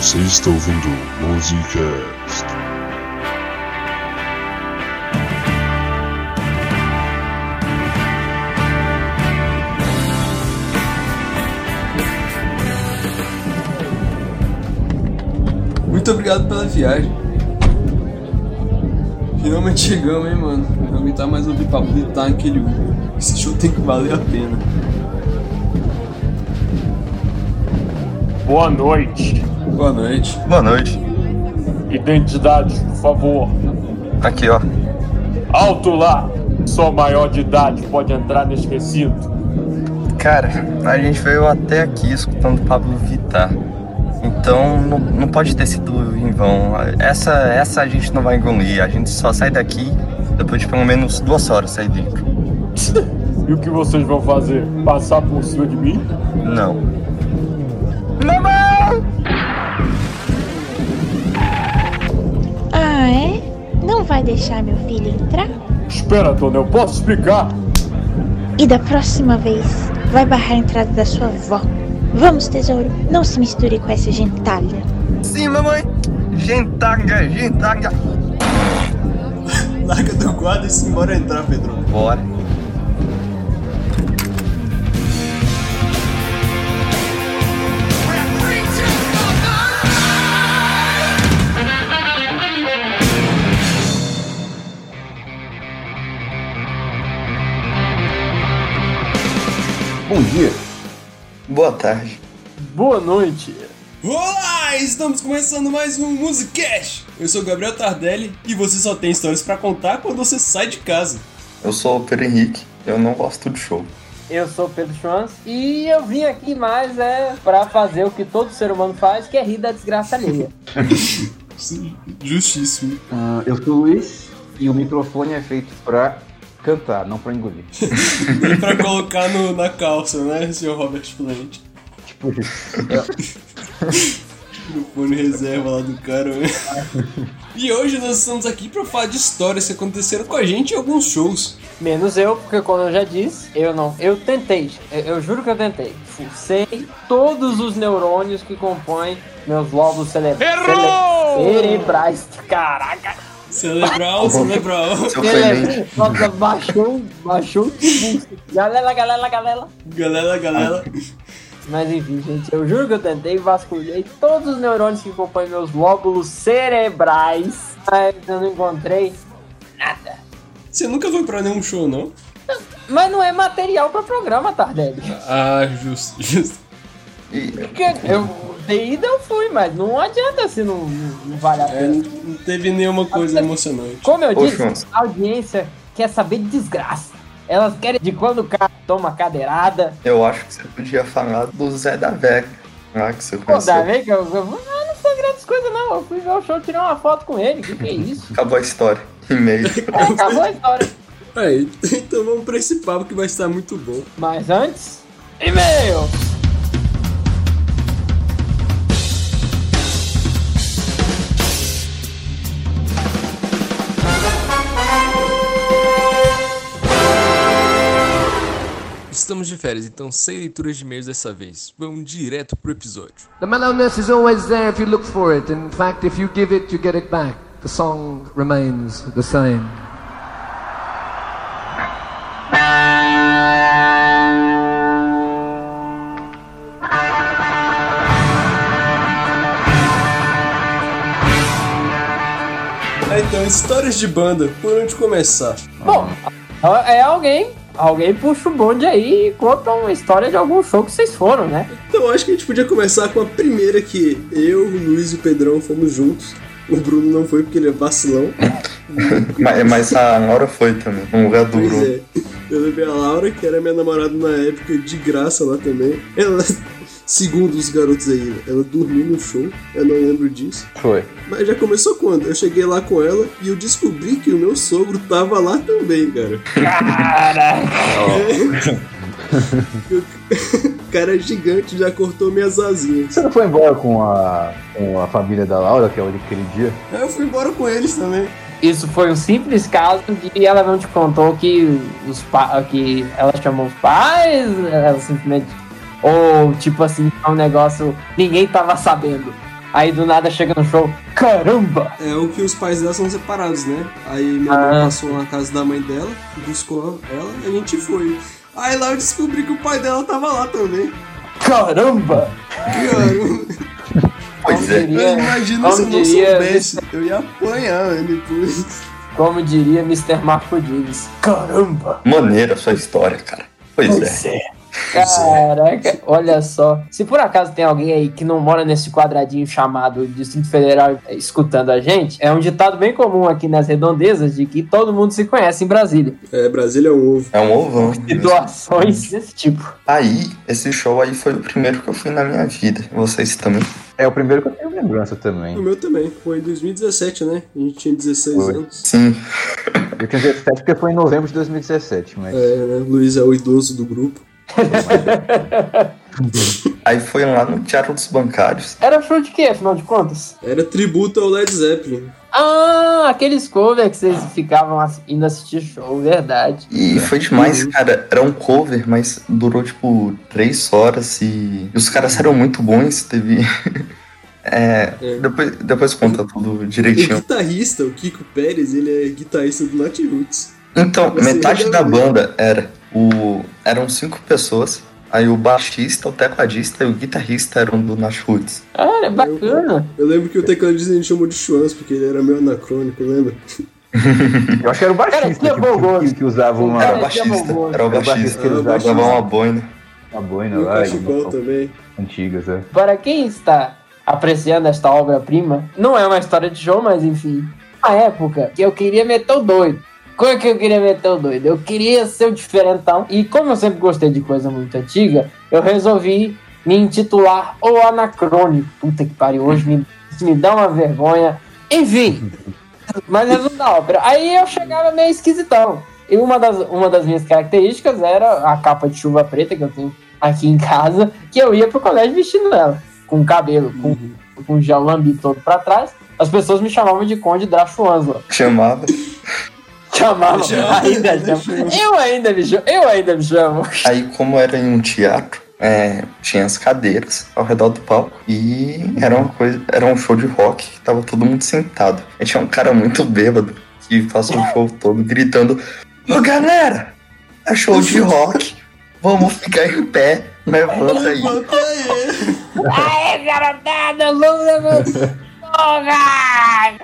Você está ouvindo Musicast. Muito obrigado pela viagem. Finalmente chegamos, hein, mano. Não aguentar mais ouvir papo de estar naquele Uber. Esse show tem que valer a pena. Boa noite. Boa noite. Boa noite. Identidades, por favor. Aqui, ó. Alto lá. Só maior de idade pode entrar nesse recinto. Cara, a gente veio até aqui escutando Pablo Vittar. Então não, não pode ter sido em vão. Essa, essa a gente não vai engolir. A gente só sai daqui depois de pelo menos duas horas sair dentro. E o que vocês vão fazer? Passar por cima de mim? Não. Deixar meu filho entrar? Espera, dona, eu posso explicar. E da próxima vez, vai barrar a entrada da sua avó. Vamos, tesouro, não se misture com essa gentalha. Sim, mamãe. Gentalha, gentalha. Larga do quadro e simbora entrar, Pedro. Bora. Bom dia. Boa tarde. Boa noite. Olá! Estamos começando mais um Musicast! Eu sou o Gabriel Tardelli e você só tem histórias pra contar quando você sai de casa. Eu sou o Pedro Henrique. Eu não gosto de show. Eu sou o Pedro Schwanz e eu vim aqui mais é pra fazer o que todo ser humano faz, que é rir da desgraça alheia. Justíssimo. Ah, eu sou o Luiz e o microfone é feito pra cantar, não pra engolir. E pra colocar no- na calça, né, senhor Robert Plant? tipo isso. No fone reserva lá do cara, né? E hoje nós estamos aqui pra falar de histórias que aconteceram com a gente em alguns shows. Menos eu, porque como eu já disse, eu não. Eu tentei, eu, eu juro que eu tentei. Fucei todos os neurônios que compõem meus lobos cere cerebrais. Caraca! Celebral, celebral. Seu Clemente. Cere Nossa, baixou, baixou o. Galera, galera, galera. Galera, galera. Mas enfim, gente, eu juro que eu tentei, vasculhei todos os neurônios que compõem meus lóbulos cerebrais, mas eu não encontrei nada. Você nunca foi pra nenhum show, não? Mas não é material pra programa, Tardelli. Ah, justo, justo. E Porque eu de ida eu fui, mas não adianta se não, não, não vale a É, pena. não teve nenhuma coisa emocionante. Como eu disse, a audiência quer saber de desgraça. Elas querem de quando o cara toma cadeirada. eu acho que você podia falar do Zé da Vega. Ah, que você Pô, conheceu. ver que eu, eu, eu não foi grandes coisas não. Eu fui ver o show, tirar uma foto com ele. Que que é isso? Acabou a história. E-mail. É, acabou a história. Aí, então vamos pra esse papo que vai estar muito bom. Mas antes, e-mail! Estamos de férias, então sem leituras de e-mails dessa vez. Vamos direto pro episódio. The mellowness is always there if you look for it. In fact, if you give it, you get it back. The song remains the same. Então, histórias de banda, por onde começar? Bom, é alguém. Alguém puxa o bonde aí e conta uma história de algum show que vocês foram, né? Então, acho que a gente podia começar com a primeira que eu, o Luiz e o Pedrão fomos juntos. O Bruno não foi porque ele é vacilão. mas, mas a Laura foi também. Um lugar Pois duro. é. Eu levei a Laura, que era minha namorada na época, de graça lá também. Ela, segundo os garotos aí, ela dormiu no show. Eu não lembro disso. Foi. Mas já começou quando? Eu cheguei lá com ela e eu descobri que o meu sogro tava lá também, cara. O cara gigante já cortou minhas asinhas. Você não foi embora com a, com a família da Laura, que é aquele dia? Eu fui embora com eles também. Isso foi um simples caso de ela não te contou que os pa que ela chamou os pais, ela simplesmente. Ou tipo assim, é um negócio. Ninguém tava sabendo. Aí do nada chega no show, caramba! É o que os pais dela são separados, né? Aí minha Ah. mãe passou na casa da mãe dela, buscou ela e a gente foi. Aí lá eu descobri que o pai dela tava lá também. Caramba! Cara, Pois é. eu imagino como se eu não diria soubesse. Eu ia apanhar né, depois. Como diria Mr. Marco Dives, caramba! Maneira a sua história, cara. Pois é. Caraca, olha só. Se por acaso tem alguém aí que não mora nesse quadradinho chamado Distrito Federal eh, escutando a gente, é um ditado bem comum aqui nas redondezas de que todo mundo se conhece em Brasília. É, Brasília é um ovo. É um ovão. Situações desse tipo. Aí, esse show aí foi o primeiro que eu fui na minha vida. Vocês também. É o primeiro que eu tenho lembrança também. O meu também. Foi em 2017, né? A gente tinha 16 Foi. anos. Sim. Eu tinha 17 porque foi em novembro de 2017, mas. É, né? Luiz é o idoso do grupo. Aí foi lá no Teatro dos Bancários. Era show de quê, afinal de contas? Era tributo ao Led Zeppelin. Ah, aqueles covers que vocês ficavam indo assistir show, verdade. E foi demais, cara. Era um cover, mas durou tipo três horas e, e os caras eram muito bons. Teve. É, É. Depois, depois conta tudo O direitinho. guitarrista, o Kiko Pérez, ele é guitarrista do Nat Roots. Então, Você metade da banda era o. Eram cinco pessoas. Aí o baixista, o tecladista e o guitarrista eram do Nash Roots. Ah, é bacana. Eu lembro que o tecladista a gente chamou de Schwanz, porque ele era meio anacrônico, lembra? Eu acho que era o baixista Cara, que que, que, que usava uma, Era o baixista. Era o Era o baixista que ele usava. Uma boina. uma boina E lá. e uma- também. Antigas, é. Para quem está apreciando esta obra-prima, não é uma história de show, mas enfim. Na época que eu queria meter o doido. Como é que eu queria meter o doido? Eu queria ser o diferentão. E como eu sempre gostei de coisa muito antiga, eu resolvi me intitular O Anacrônico. Puta que pariu, hoje me, me dá uma vergonha. Enfim, mas resumo da ópera. Aí eu chegava meio esquisitão. E uma das, uma das minhas características era a capa de chuva preta que eu tenho aqui em casa, que eu ia pro colégio vestindo ela, com cabelo, com, com gel lambi todo pra trás. As pessoas me chamavam de Conde Drachuanzla. Chamava. Chamavam, Já- ainda. Eu ainda me chamo, eu ainda me chamo. Aí, como era em um teatro, é, tinha as cadeiras ao redor do palco e era uma coisa, era um show de rock que tava todo mundo sentado. E tinha um cara muito bêbado que passou o show todo gritando: Ô galera, é show de rock, vamos ficar em pé, levanta aí. Levanta aí! Aê, garotada, vamos Porra!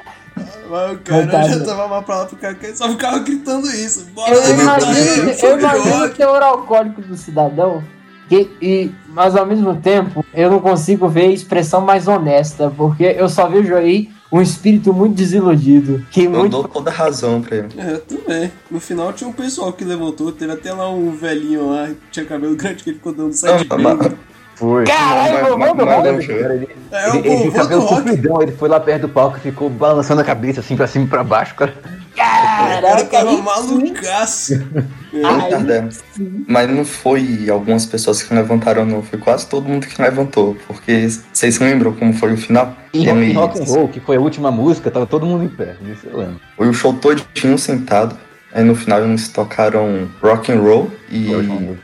Mas o cara Coitado. já tava mais pra lá pro e só ficava gritando isso. Bora Eu aí, imagino, show eu de imagino o teor alcoólico do cidadão, que, e, mas ao mesmo tempo eu não consigo ver a expressão mais honesta, porque eu só vejo aí um espírito muito desiludido, que Eu muito dou toda a razão pra ele. É, também. No final tinha um pessoal que levantou, teve até lá um velhinho lá que tinha cabelo grande que ele ficou dando Não, bang. Foi. Caralho, vovô do rock. ele, É, ele, ele tinha vovô do cabelo rock. compridão, ele foi lá perto do palco e ficou balançando a cabeça assim pra cima e pra baixo, cara. O cara Caraca, tava malucaço. Tardemos. Mas não foi algumas pessoas que levantaram, não. Foi quase todo mundo que levantou. Porque vocês se lembram como foi o final? Em rock and roll, que foi a última música, tava todo mundo em pé. Isso eu lembro. Foi o show todinho sentado. Aí no final eles tocaram Rock and Roll e.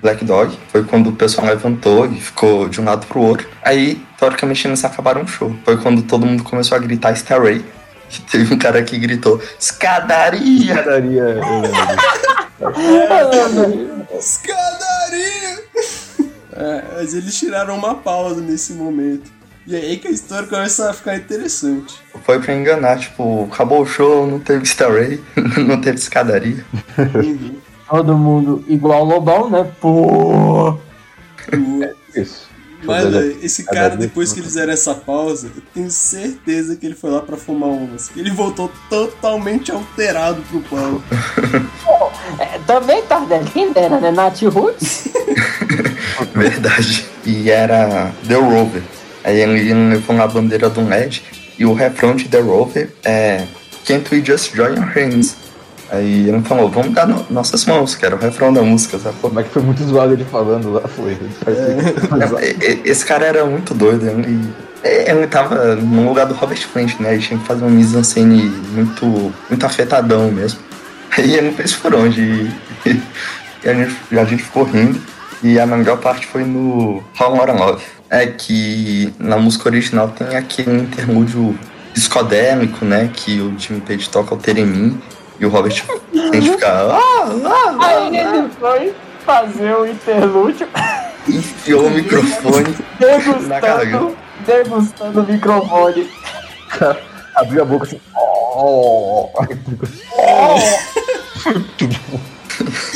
Black Dog. Foi quando o pessoal levantou e ficou de um lado pro outro. Aí, teoricamente, eles acabaram o show. Foi quando todo mundo começou a gritar Starray. E teve um cara que gritou Escadaria! Daria, eu lembro. Escadaria! É, mas eles tiraram uma pausa nesse momento. E aí que a história começa a ficar interessante. Foi pra enganar, tipo, acabou o show, não teve Starray, não teve escadaria. Todo mundo igual o Lobão, né? Pô! O- Isso. Mas esse cara, depois que eles fizeram essa pausa, eu tenho certeza que ele foi lá pra fumar umas. Ele voltou totalmente alterado pro palco. É, também Tardelli, quem dera, né? Nath Roots. Verdade. E era The Rover. Aí ele levou a bandeira do LED e o refrão de The Rover é Can't we just join our hands? Aí ele falou, vamos dar no- nossas mãos, que era o refrão da música, sabe? Como é que foi muito zoado ele falando lá, foi. E- e- Esse cara era muito doido, ele, ele tava no lugar do Robert Plant, né? Ele tinha que fazer uma mise-en-scène muito, muito afetadão mesmo. Aí ele não fez por onde. E, e a, gente, a gente ficou rindo. E a melhor parte foi no How More Love. É que na música original tem aquele interlúdio psicodélico, né? Que o Jimmy Page toca o Teremim e o Robert tem que ficar. Ah, ah, Aí ele foi fazer o interlúdio enfiou o microfone na garganta. degustando, degustando o microfone. Abriu a boca assim. Oh.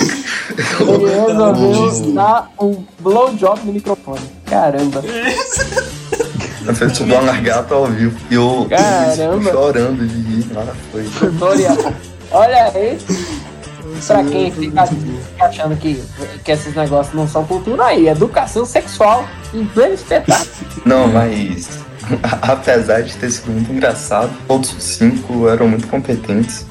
Ele resolveu dar um blowjob no microfone. Caramba. Fez um largato ao vivo. E o Caramba. chorando de rir. Lá foi. Olha aí. Pra quem fica achando que, que esses negócios não são cultura, aí, educação sexual em pleno espetáculo. Não, mas apesar de ter sido muito engraçado, todos os cinco eram muito competentes.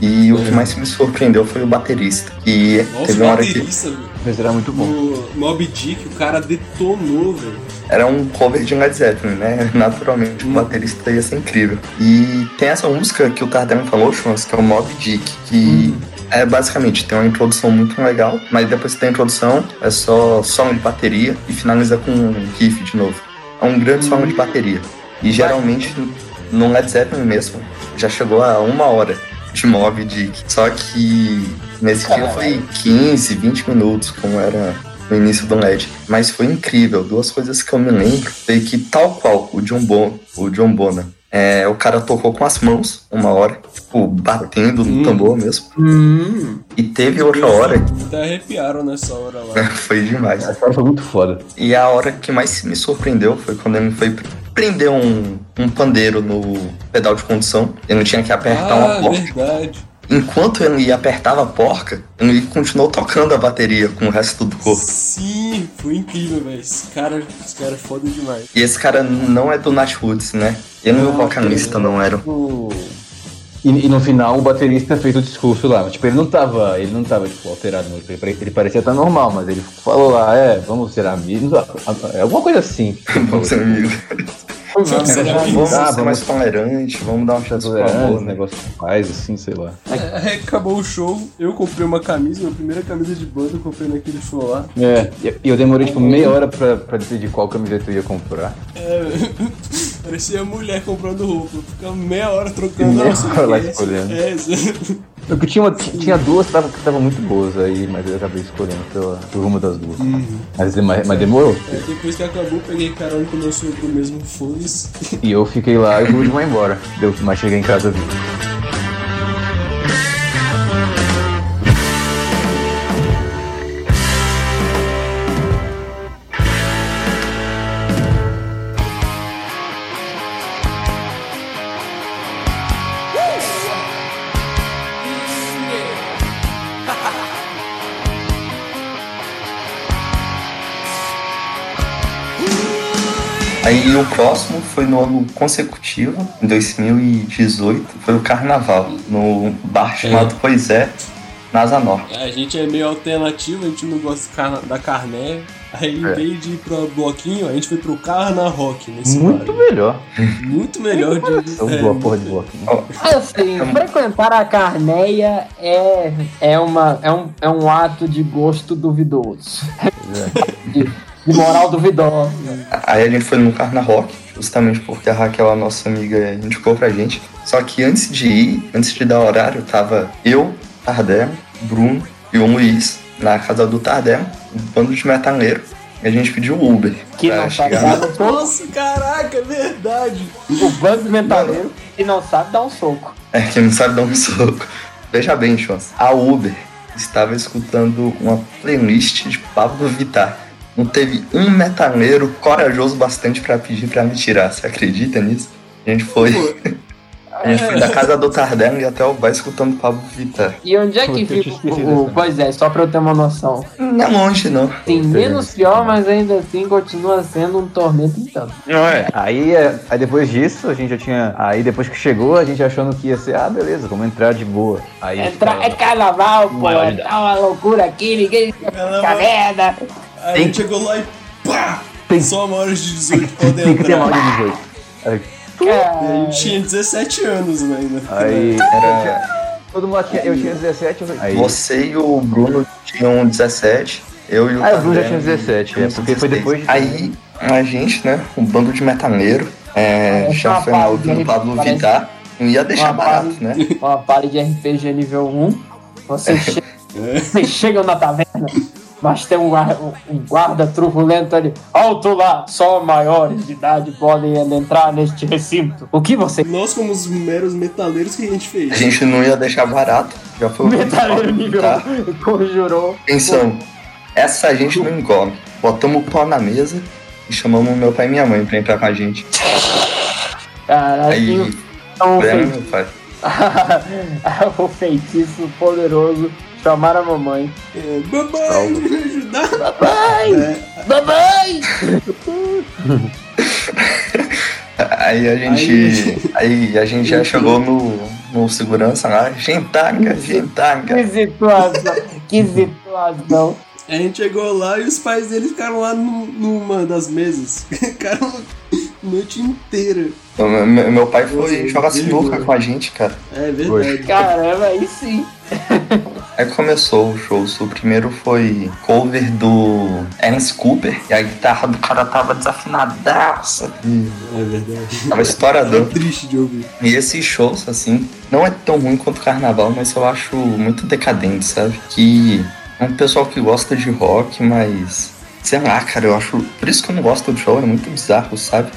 E o que mais me surpreendeu foi o baterista. Que Nossa, teve o uma hora que baterista, velho. Mas era muito bom. No Mob Dick, o cara detonou, velho. era um cover de Led Zeppelin, né? Naturalmente o baterista ia ser incrível. E tem essa música que o Tardem falou, Chance, que é o Mob Dick, que é basicamente tem uma introdução muito legal, mas depois que tem a introdução é só solo de bateria e finaliza com um riff de novo. É um grande solo de bateria. E geralmente no Led Zeppelin mesmo já chegou a uma hora de Mob Dick. Só que nesse dia foi 15, 20 minutos, como era no início do LED. Mas foi incrível. Duas coisas que eu me lembro foi que, tal qual o John, bon, o John Bonham, é, o cara tocou com as mãos uma hora, tipo, batendo no tambor mesmo. E teve outra hora Até arrepiaram nessa hora lá. foi demais. Essa hora foi muito foda. E a hora que mais me surpreendeu foi quando ele foi prender um, um pandeiro no pedal de condução. Ele tinha que apertar uma Ah, porta. verdade. Enquanto ele apertava a porca, ele continuou tocando a bateria com o resto do corpo. Sim, foi incrível, velho. Esse cara, esse cara é foda demais. E esse cara não é do Nat Woods, né? Ele e o vocalista não eram. O- E, e no final o baterista fez o discurso lá. Tipo, ele não tava, ele não tava tipo, alterado, não. ele, ele parecia estar normal, mas ele falou lá, é, vamos ser amigos. É alguma coisa assim. Vamos ser amigos. Vamos ser amigos. Vamos Ah, ser mais tolerantes, vamos dar uma chance pro Tolerância, amor, né? negócio paz, assim, sei lá. É, acabou o show, eu comprei uma camisa, minha primeira camisa de banda eu comprei naquele show lá. É, e e eu demorei tipo meia hora pra, pra decidir qual camiseta eu ia comprar. É, parecia mulher comprando roupa. Ficava meia hora trocando. Meia hora lá é escolhendo. É. Eu tinha, uma- tinha duas que estavam tava muito boas aí, mas eu acabei escolhendo pela, por uma das duas. Mas, mas, mas demorou. É, depois que acabou, peguei carona com o meu sogro mesmo, foda-se. E eu fiquei lá e o Rude vai embora. Deu, mas cheguei em casa vivo. O próximo foi no ano consecutivo, em 2018, foi o Carnaval, no bar chamado Pois É, na Asa Norte. A gente é meio alternativo, a gente não gosta da carné. Aí, em É. vez de ir pro bloquinho, a gente foi pro Carna Rock nesse Muito bar. melhor. Muito melhor de. Eu é, vou a porra de bloquinho. Assim, frequentar a carneia é, é, uma, é, um, é um ato de gosto duvidoso. De, de moral duvidosa. Aí a gente foi no Carna Rock, justamente porque a Raquel, a nossa amiga, indicou pra gente. Só que antes de ir, antes de dar horário, tava eu, Tardem, Bruno e o Luiz na casa do Tardem, um bando de metaleiro. E a gente pediu Uber. Que não sabe dar um soco. Nossa, caraca, é verdade. O bando metaleiro que não sabe dar um soco. É, que não sabe dar um soco. Veja bem, Chance. A Uber estava escutando uma playlist de Pablo Vittar. Não teve um metaleiro corajoso bastante pra pedir pra me tirar. Você acredita nisso? A gente foi. A gente foi da casa do Tardelli até o bar escutando Pablo Vittar. E onde é que fica o, o. Pois é, só pra eu ter uma noção. Não é longe, não. Tem menos pior, mas ainda assim continua sendo um tormento tanto. Não é? Aí, é, aí depois disso, a gente já tinha. Aí depois que chegou, a gente achando que ia ser, ah, beleza, vamos entrar de boa. Aí a gente Entra, tava- é carnaval, pô, tá uma loucura aqui, ninguém merda. Aí a gente chegou lá e pá! Tem- Só maiores de 18 tem, podem tem que ter entrar. mal de 18. Aí, E a Cara, gente tinha 17 anos né, ainda. aí era. Todo mundo tinha. Eu tinha 17, eu- aí. Você e o Bruno tinham 17. Eu e o Ah, o Bruno já tinha 17, é, porque foi depois de- Aí, a gente, né, um bando de metaleiro, é, É, já foi na do Pablo parece- Vittar, não ia deixar barato, né? Uma party de RPG nível 1. Você che- Vocês chegam na taverna, mas tem um, um guarda truculento ali. Alto lá, só maiores de idade podem entrar neste recinto. O que você. Nós, como os meros metaleiros, que a gente A fez? gente não ia deixar barato, já foi o Metaleiro nível tá? 1 conjurou. Atenção, essa a gente não engole. Botamos o pau na mesa e chamamos meu pai e minha mãe pra entrar com a gente. Caralho, Aí, então, feitiço, meu pai. o feitiço poderoso chamar a mamãe. É, Mamãe, me ajudar? Mamãe! Mamãe! Aí a gente. Aí a gente já chegou no, no segurança lá, gentaga, gentaga. Que situação! Que situação! A gente chegou lá e os pais dele ficaram lá nu- numa das mesas. Ficaram a noite inteira. Meu, meu- pai foi jogar sinuca com a gente, cara. É verdade. Caramba, aí sim! Aí começou o show. O primeiro foi cover do Alice Cooper. E a guitarra do cara tava desafinadaça. É verdade. Tava estouradão. Triste de ouvir. E esses shows, assim, não é tão ruim quanto o carnaval, mas eu acho muito decadente, sabe? Que é um pessoal que gosta de rock, mas. Sei lá, cara, eu acho. Por isso que eu não gosto do show, é muito bizarro, sabe?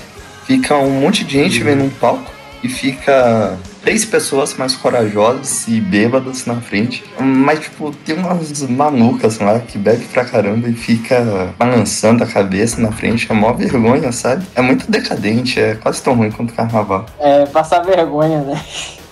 Fica um monte de gente vendo um palco e fica três pessoas mais corajosas e bêbadas na frente. Mas, tipo, tem umas malucas lá que bebe pra caramba e fica balançando a cabeça na frente. É mó vergonha, sabe? É muito decadente, é quase tão ruim quanto o carnaval. É, passar vergonha, né?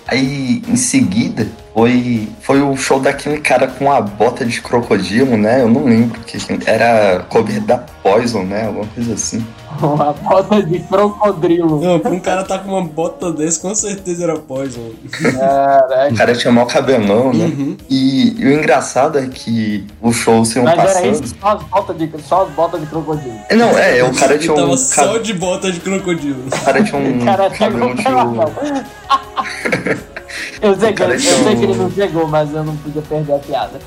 Aí, em seguida, foi, foi o show daquele cara com a bota de crocodilo, né? Eu não lembro que era cover da Poison, né? Alguma coisa assim. Uma bota de crocodilo. Não, pra um cara tá com uma bota dessa, com certeza era Poison. O Caraca. cara tinha mó cabelão, né? Uhum. E, e o engraçado é que o show se iam Mas era passando. isso, só as botas de, só as botas de crocodilo. Não, é, o cara tinha um. tava só de bota de crocodilo. O cara tinha um O cara cabelo chegou de. Eu sei, que, eu tinha sei que ele um- não chegou, mas eu não podia perder a piada.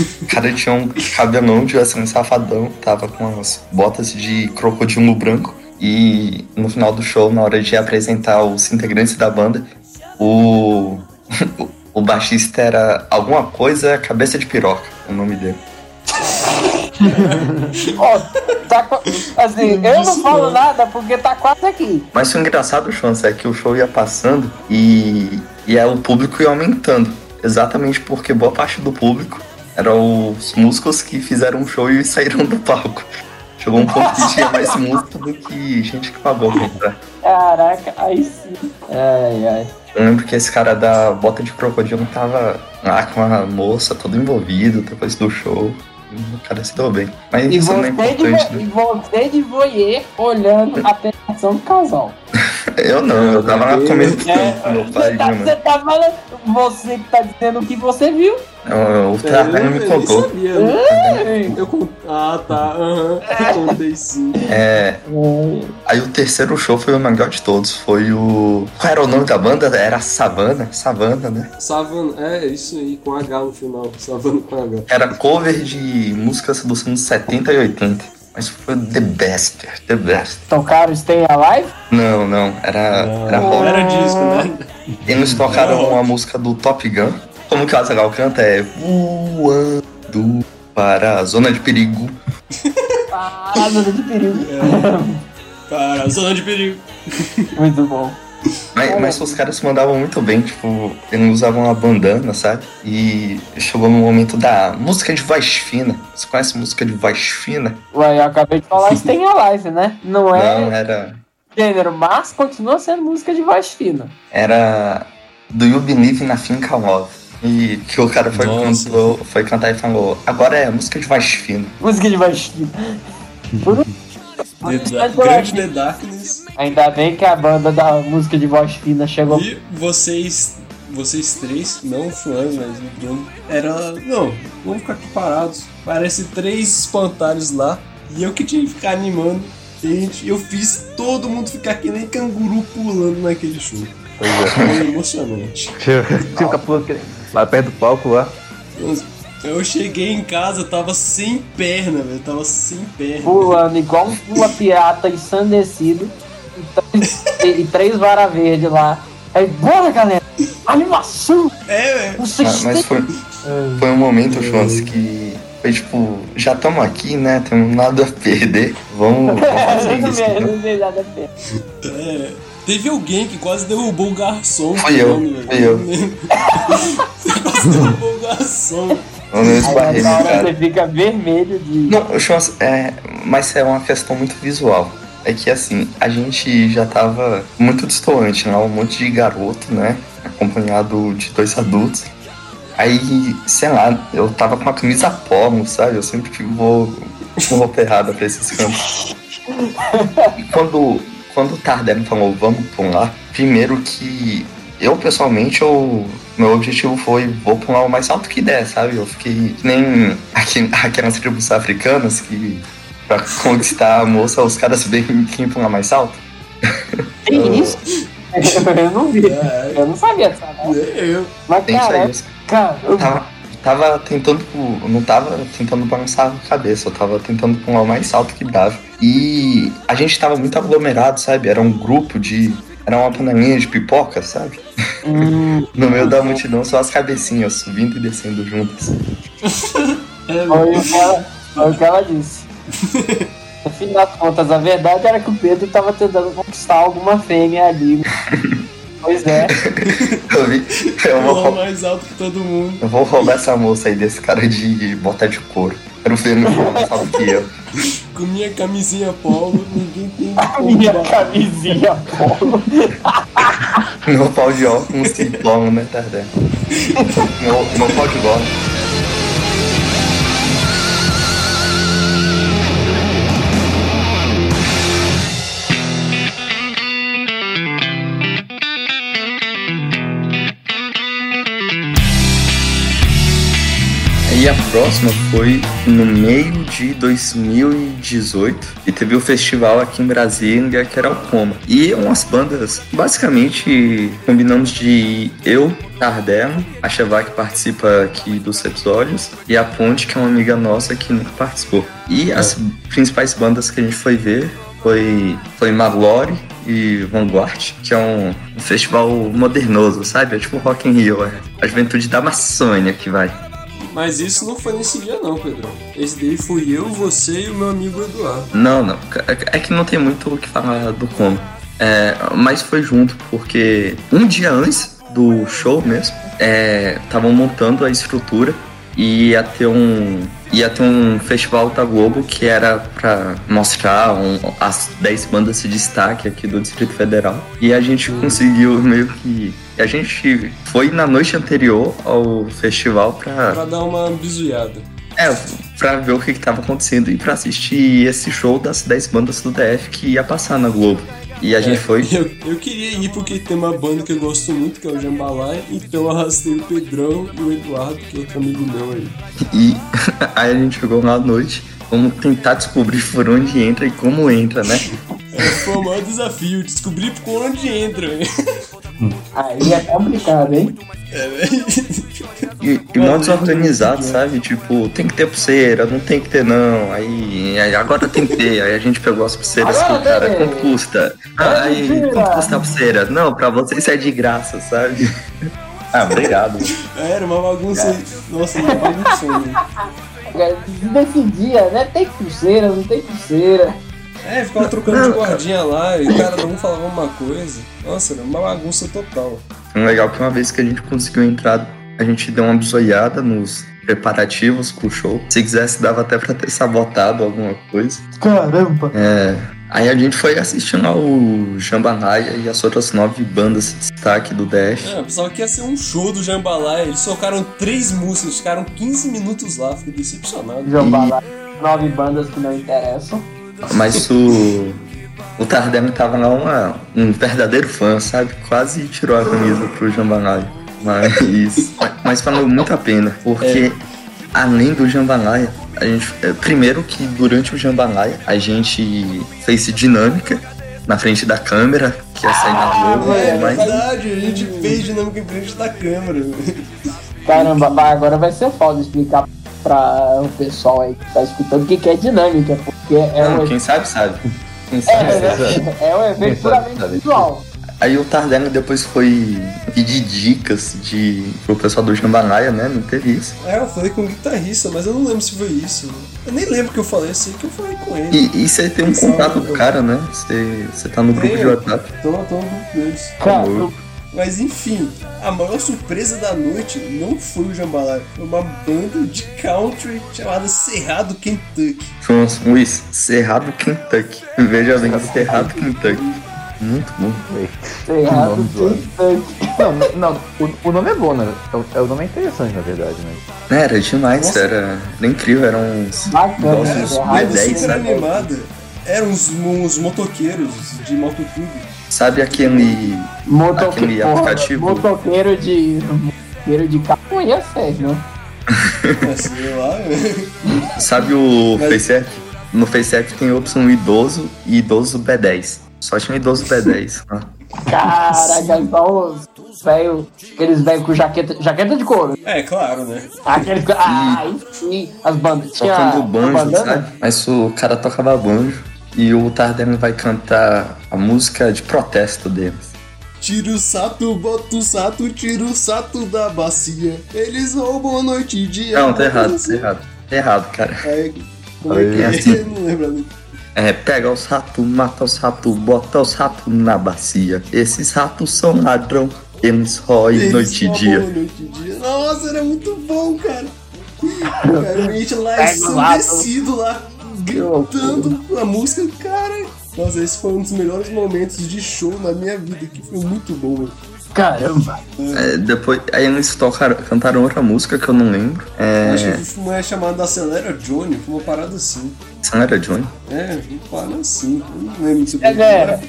O cara tinha um cabelão de assim, safadão, tava com as botas de crocodilo branco. E no final do show, na hora de apresentar os integrantes da banda, o, o baixista era alguma coisa cabeça de piroca, o nome dele. Ó, tá assim, eu não falo nada porque tá quase aqui. Mas o engraçado, Chance, é que o show ia passando e, e aí o público ia aumentando. Exatamente porque boa parte do público eram os músicos que fizeram o show e saíram do palco. Chegou um ponto que tinha mais música do que gente que pagou pra entrar. Caraca, aí sim. Ai, ai. Eu lembro que esse cara da bota de crocodilo tava lá com a moça todo envolvido depois do show. O cara se deu bem. Mas E isso não é você, de, importante, vo- e né? você de voyeur olhando a pegação do casal. Eu não, eu tava lá comendo com meu pai você, tá, mãe. você tá falando, você que tá dizendo o que você viu. Não, O Tardelli me contou. sabia, né? Eu cont... Ah, tá. Aham. Eu contei sim. É, Aí o terceiro show foi o melhor de todos. Foi o. Qual era o nome da banda? Era Savana? Savana, né? Savana, é isso aí, com H no final. Savana com H. Era cover de músicas dos anos 70 e 80. Mas foi the best, the best. Tocaram Stay Alive? Não, não, era, era rock. Era disco, né? Eles tocaram uma música do Top Gun. Como que o Azaghal canta é Voando para a Zona de Perigo. Ah, zona de perigo. Cara, zona de perigo. Muito bom. Mas, mas os caras mandavam muito bem, tipo, eles usavam uma bandana, sabe? E chegou no momento da música de voz fina. Você conhece música de voz fina? Ué, eu acabei de falar Stay Alive, né? Não é Não, era. gênero, mas continua sendo música de voz fina. Era Do You Believe na Finca Love. E que o cara foi, cantou, foi cantar e falou: agora é música de voz fina. Música de voz fina. Por um- The Da- Grande The Darkness. Ainda bem que a banda da música de voz fina chegou. E vocês, vocês três, não o Chuan, mas o Bruno, era. Não, vamos ficar aqui parados. Parece três espantalhos lá. E eu que tinha que ficar animando. Gente, eu fiz todo mundo ficar que nem canguru pulando naquele show. Foi emocionante. Tinha um capuz aqui, lá perto do palco lá. Então, Eu cheguei em casa, eu tava sem perna, velho. eu Tava sem perna. Pulando igual uma pirata ensandecido. E três, e três vara verde lá. Aí, bora galera! Animação! É, velho. Ah, mas foi, foi um momento, Jonas, que foi tipo, já estamos aqui, né? Temos nada a perder. Vamos, vamos fazer Não isso. me- não me nada a ver. É. Teve alguém que quase derrubou o garçom. Fui eu, velho. eu. Você quase derrubou o garçom. Eu no agora cara. você fica vermelho de. Não, é, mas é uma questão muito visual. É que assim, a gente já tava muito distante, né? Um monte de garoto, né? Acompanhado de dois adultos. Aí, sei lá, eu tava com a camisa polo, sabe? Eu sempre que vou com roupa errada pra esses cantos. E quando, quando o Tardem falou, vamos pular, primeiro que eu pessoalmente, eu, meu objetivo foi, vou pular o mais alto que der, sabe? Eu fiquei que nem aqui, aquelas tribos africanas que pra conquistar a moça, os caras bem quem pular mais alto. Que isso? eu não vi. É, Eu não sabia dessa. não. eu. Mas, Tem isso cara, aí. cara, Eu tava, tava tentando, não tava tentando balançar a cabeça, eu tava tentando pular o mais alto que dava. E a gente tava muito aglomerado, sabe? Era um grupo de. Era uma panelinha de pipoca, sabe? hum, No meio da multidão, só as cabecinhas subindo e descendo juntas. É, foi, o que ela, o que ela disse. No fim das contas, a verdade era que o Pedro tava tentando conquistar alguma fêmea ali. Pois é. Eu vi. Eu vou, Pulou rou- mais alto que todo mundo. eu vou roubar essa moça aí desse cara de bota de couro. Quero ver no mais alto que eu. Com minha camisinha polo, ninguém tem A minha camisinha, pô. Meu pau de óculos que toma, né, Tardé? Meu, meu pau de bola. E a próxima foi no meio de 2018 e teve o festival aqui em Brasília que era o Coma. E umas bandas, basicamente combinamos de eu, Tardemo, a Chevá que participa aqui dos episódios e a Ponte que é uma amiga nossa que nunca participou. E as principais bandas que a gente foi ver foi, foi Maglore e Vanguard, que é um, um festival modernoso, sabe? É tipo Rock in Rio, é a juventude da Amazônia que vai. Mas isso não foi nesse dia não, Pedrão. Esse daí fui eu, você e o meu amigo Eduardo. Não, não. É que não tem muito o que falar do como. É, mas foi junto, porque um dia antes do show mesmo, estavam montando a estrutura e ia ter um. Ia ter um festival da Globo que era pra mostrar um- as 10 bandas de destaque aqui do Distrito Federal. E a gente conseguiu meio que. A gente foi na noite anterior ao festival pra. Pra dar uma bizuiada. É, pra ver o que, que tava acontecendo e pra assistir esse show das 10 bandas do DF que ia passar na Globo. E a gente foi. Eu, eu queria ir porque tem uma banda que eu gosto muito, que é o Jambalaya. Então eu arrastei o Pedrão e o Eduardo, que é outro amigo meu aí. E aí a gente chegou à noite. Vamos tentar descobrir por onde entra e como entra, né? É, foi o maior desafio, descobrir por onde entra. Aí é complicado, hein? É, velho. E, e mal desorganizado, sabe? Tipo, tem que ter pulseira, não tem que ter não. Aí, aí agora tem que ter. Aí a gente pegou as pulseiras Agora que o cara, quanto custa? Ah, aí, quanto custa a pulseira? Não, pra vocês é de graça, sabe? Ah, obrigado. É, Era uma bagunça. Nossa, uma bagunça. né? Decidia, né? Tem pulseira, não tem pulseira. É, ficava trocando de guardinha lá e cada um falava uma coisa. Nossa, era uma bagunça total. Legal que uma vez que a gente conseguiu entrar, a gente deu uma bisoiada nos preparativos pro show. Se quisesse, dava até pra ter sabotado alguma coisa. Caramba. É, aí a gente foi assistindo ao Jambalaya e as outras nove bandas de destaque do DF. É, eu pensava que ia ser um show do Jambalaya. Eles tocaram três músicas, ficaram 15 minutos lá. Fiquei decepcionado. Jambala. Nove bandas que não interessam. Mas o. O Tardem tava lá uma, um verdadeiro fã, sabe? Quase tirou a camisa pro Jambalaya. Mas. mas valeu muito a pena, porque além do Jambalaya, a gente. é, Primeiro que durante o Jambalaya a gente fez dinâmica na frente da câmera, que ia sair na Globo, É mas. verdade, a gente fez dinâmica em frente da câmera. Caramba, mas agora vai ser foda explicar pra o pessoal aí que tá escutando o que, que é dinâmica, porque é Não, um, quem sabe, sabe. Quem é, sabe, é, sabe. é um evento puramente sabe. visual. Aí o Tardelli depois foi pedir dicas de, pro pessoal do Jambalaya, né? Não teve isso. É, eu falei com o guitarrista, mas eu não lembro se foi isso. Eu nem lembro que eu falei, eu sei que eu falei com ele. E, e você tem um contato do cara, né? Você, você tá no grupo de WhatsApp. Tô, tô no grupo deles. Cara, Mas enfim, a maior surpresa da noite não foi o Jambalaya, foi uma banda de country chamada Cerrado Kentucky. Foi um Luiz, Cerrado Kentucky. Veja bem, Cerrado Kentucky. Muito bom. Cerrado nome zoado. Kentucky. Não, não, o, o nome é bom, né? É o- é, o nome é interessante, na verdade, mas. Era demais, era, era incrível, eram uns Bacana, Nossa, né? isso A Cerrado é banda 10, super sabe? animada eram uns, uns motoqueiros de motoclube. Sabe aquele. Motoque- Aquele porra, aplicativo. Motoqueiro de. Motoqueiro de carro não ia ser, né? Sei lá, né? Sabe o Mas- FaceApp? No FaceApp tem a opção idoso e idoso B10. Só tinha um idoso B10. Ah. Caraca, só os velhos. Aqueles velhos com jaqueta, jaqueta de couro. É, claro, né? Aqueles. Ah, enfim, as bandas. Tocando banjo, sabe? Mas o cara tocava banjo e o Tardelli vai cantar a música de protesto deles. Tira o sato, bota o sato, tira o sato da bacia. Eles roubam noite e dia. Não, tá errado, tá errado. Tá errado, cara. Aí, como é que é? assim. Não lembro. ali. É, pega os ratos, mata os ratos, bota os ratos na bacia. Esses ratos são ladrão, eles roem Eles noite e dia. Noite e dia. Nossa, era muito bom, cara. Cara, a gente lá rato. ensandecido lá, gritando a música, cara. Nossa, esse foi um dos melhores momentos de show na minha vida, que foi muito bom, mano. Caramba. É, depois, aí eles tocaram, cantaram outra música que eu não lembro. É, Acho que foi uma chamada Acelera Johnny, foi uma parada assim. essa não era Johnny? É, uma parada assim. Eu não lembro se É, galera.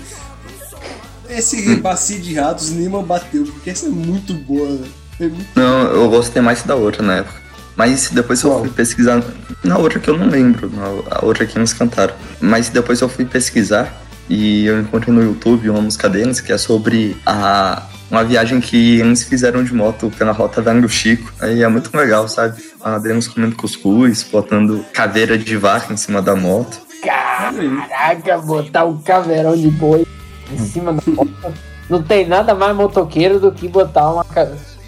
Esse bacia de ratos Nima bateu, porque essa é muito boa, né? É muito Não, eu gostei mais da outra na época. Mas depois eu fui pesquisar. Na outra que eu não lembro, na, a outra que eles cantaram. Mas depois eu fui pesquisar e eu encontrei no YouTube uma música deles que é sobre a, uma viagem que eles fizeram de moto pela rota Velho do Chico. Aí é muito legal, sabe? A deles comendo cuscuz, botando caveira de vaca em cima da moto. Caraca, botar um caveirão de boi em cima da moto. Não tem nada mais motoqueiro do que botar uma.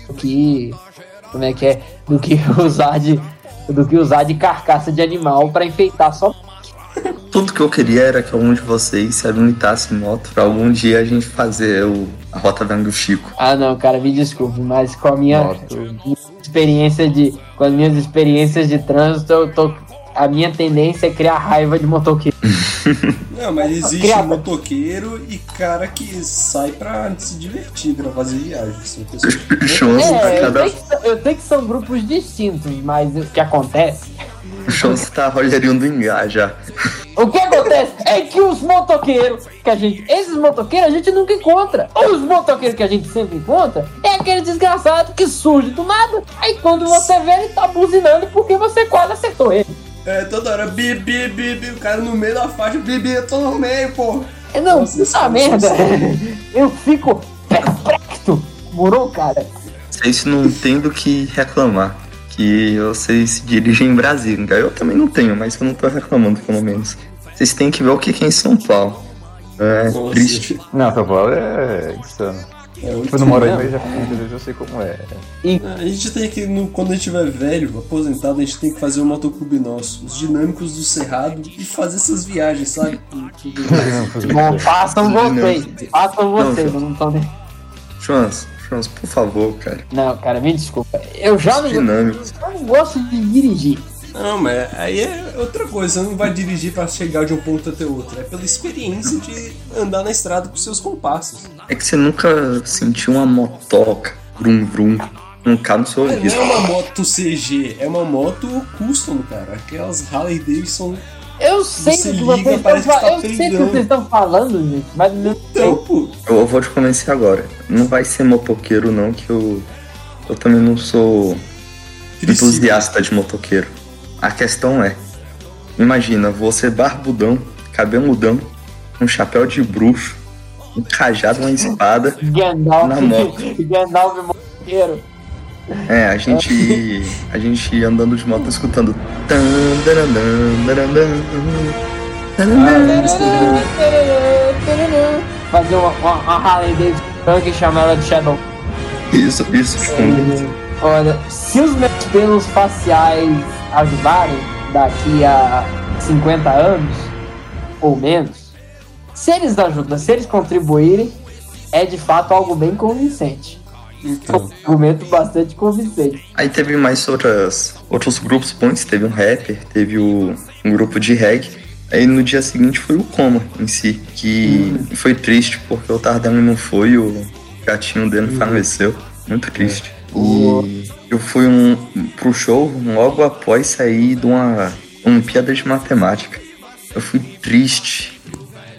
Do que. Como é que é? Do que usar de. Do que usar de carcaça de animal pra enfeitar só. Tudo que eu queria era que algum de vocês se habilitasse moto pra algum dia a gente fazer o, a rota Velho do Chico. Ah não, cara, me desculpe, mas com a minha experiência de. Com as minhas experiências de trânsito, eu tô. A minha tendência é criar raiva de motoqueiro. Não, mas existe Criada. motoqueiro e cara que sai pra se divertir, pra fazer viagem. São pessoas Shows É, a eu cada sei, que, são- eu sei que são grupos distintos, mas o que acontece? shows tá Rogerinho do Engá já. O que acontece é que os motoqueiros que a gente. Esses motoqueiros a gente nunca encontra. Os motoqueiros que a gente sempre encontra é aquele desgraçado que surge do nada. Aí quando você vê, ele tá buzinando porque você quase acertou ele. É, toda hora, bi, bi, bi, bi, o cara no meio da faixa, bi, bi, eu tô no meio, pô. É, Não, Nossa, puta cara merda. Eu fico perplexo. Morou, cara? Vocês não têm do que reclamar. Que vocês se dirigem em Brasília. Eu também não tenho, mas eu não tô reclamando, pelo menos. Vocês têm que ver o que que é em São Paulo. É Nossa. triste. Não, São Paulo é insano. É, Tipo, não moro aí, Não. mas já eu sei como é. a gente tem que, no- quando a gente tiver velho, aposentado, a gente tem que fazer um motoclube nosso, os dinâmicos do Cerrado, e fazer essas viagens, sabe? Bom, façam vocês. Façam Não, vocês. Não tô nem. Jonas, Jonas, por favor, cara. Não, cara, me desculpa. Eu já não, eu não gosto de dirigir. Não, mas aí é outra coisa, você não vai dirigir pra chegar de um ponto até outro, é pela experiência de andar na estrada com seus compassos. É que você nunca sentiu uma motoca, vrum vrum, um carro no seu Não ouvido. é uma moto CG, é uma moto custom, cara. Aquelas Harley Davidson. Eu sei Você do que liga, vocês estão tá falando. Eu sei que vocês estão falando, gente. Mas não Então, pô, Eu vou te convencer agora. Não vai ser motoqueiro, não, que eu. Eu também não sou entusiasta de motoqueiro. A questão é: imagina você barbudão, cabeludão, um chapéu de bruxo, um cajado, uma espada. Gandalf. Na moto. Gandalf motoqueiro. É, a gente. A gente andando de moto escutando. Fazer uma, uma, uma Harley Davidson e chamar ela de Shadow. Isso, isso, fundo. Olha, se os meus pelos faciais ajudarem daqui a 50 anos, ou menos, se eles ajudam, se eles contribuírem, é de fato algo bem convincente. Então, Um argumento bastante convincente. Aí teve mais outras, outros grupos bons, teve um rapper, teve o, um grupo de reggae. Aí no dia seguinte foi o coma em si, que foi triste porque o Tardelli não foi, o gatinho dele faleceu. Muito triste. E eu fui um, pro show logo após sair de uma Olimpíada de Matemática. Eu fui triste.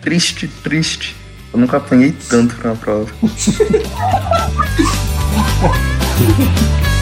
Triste, triste. Eu nunca apanhei tanto uma prova.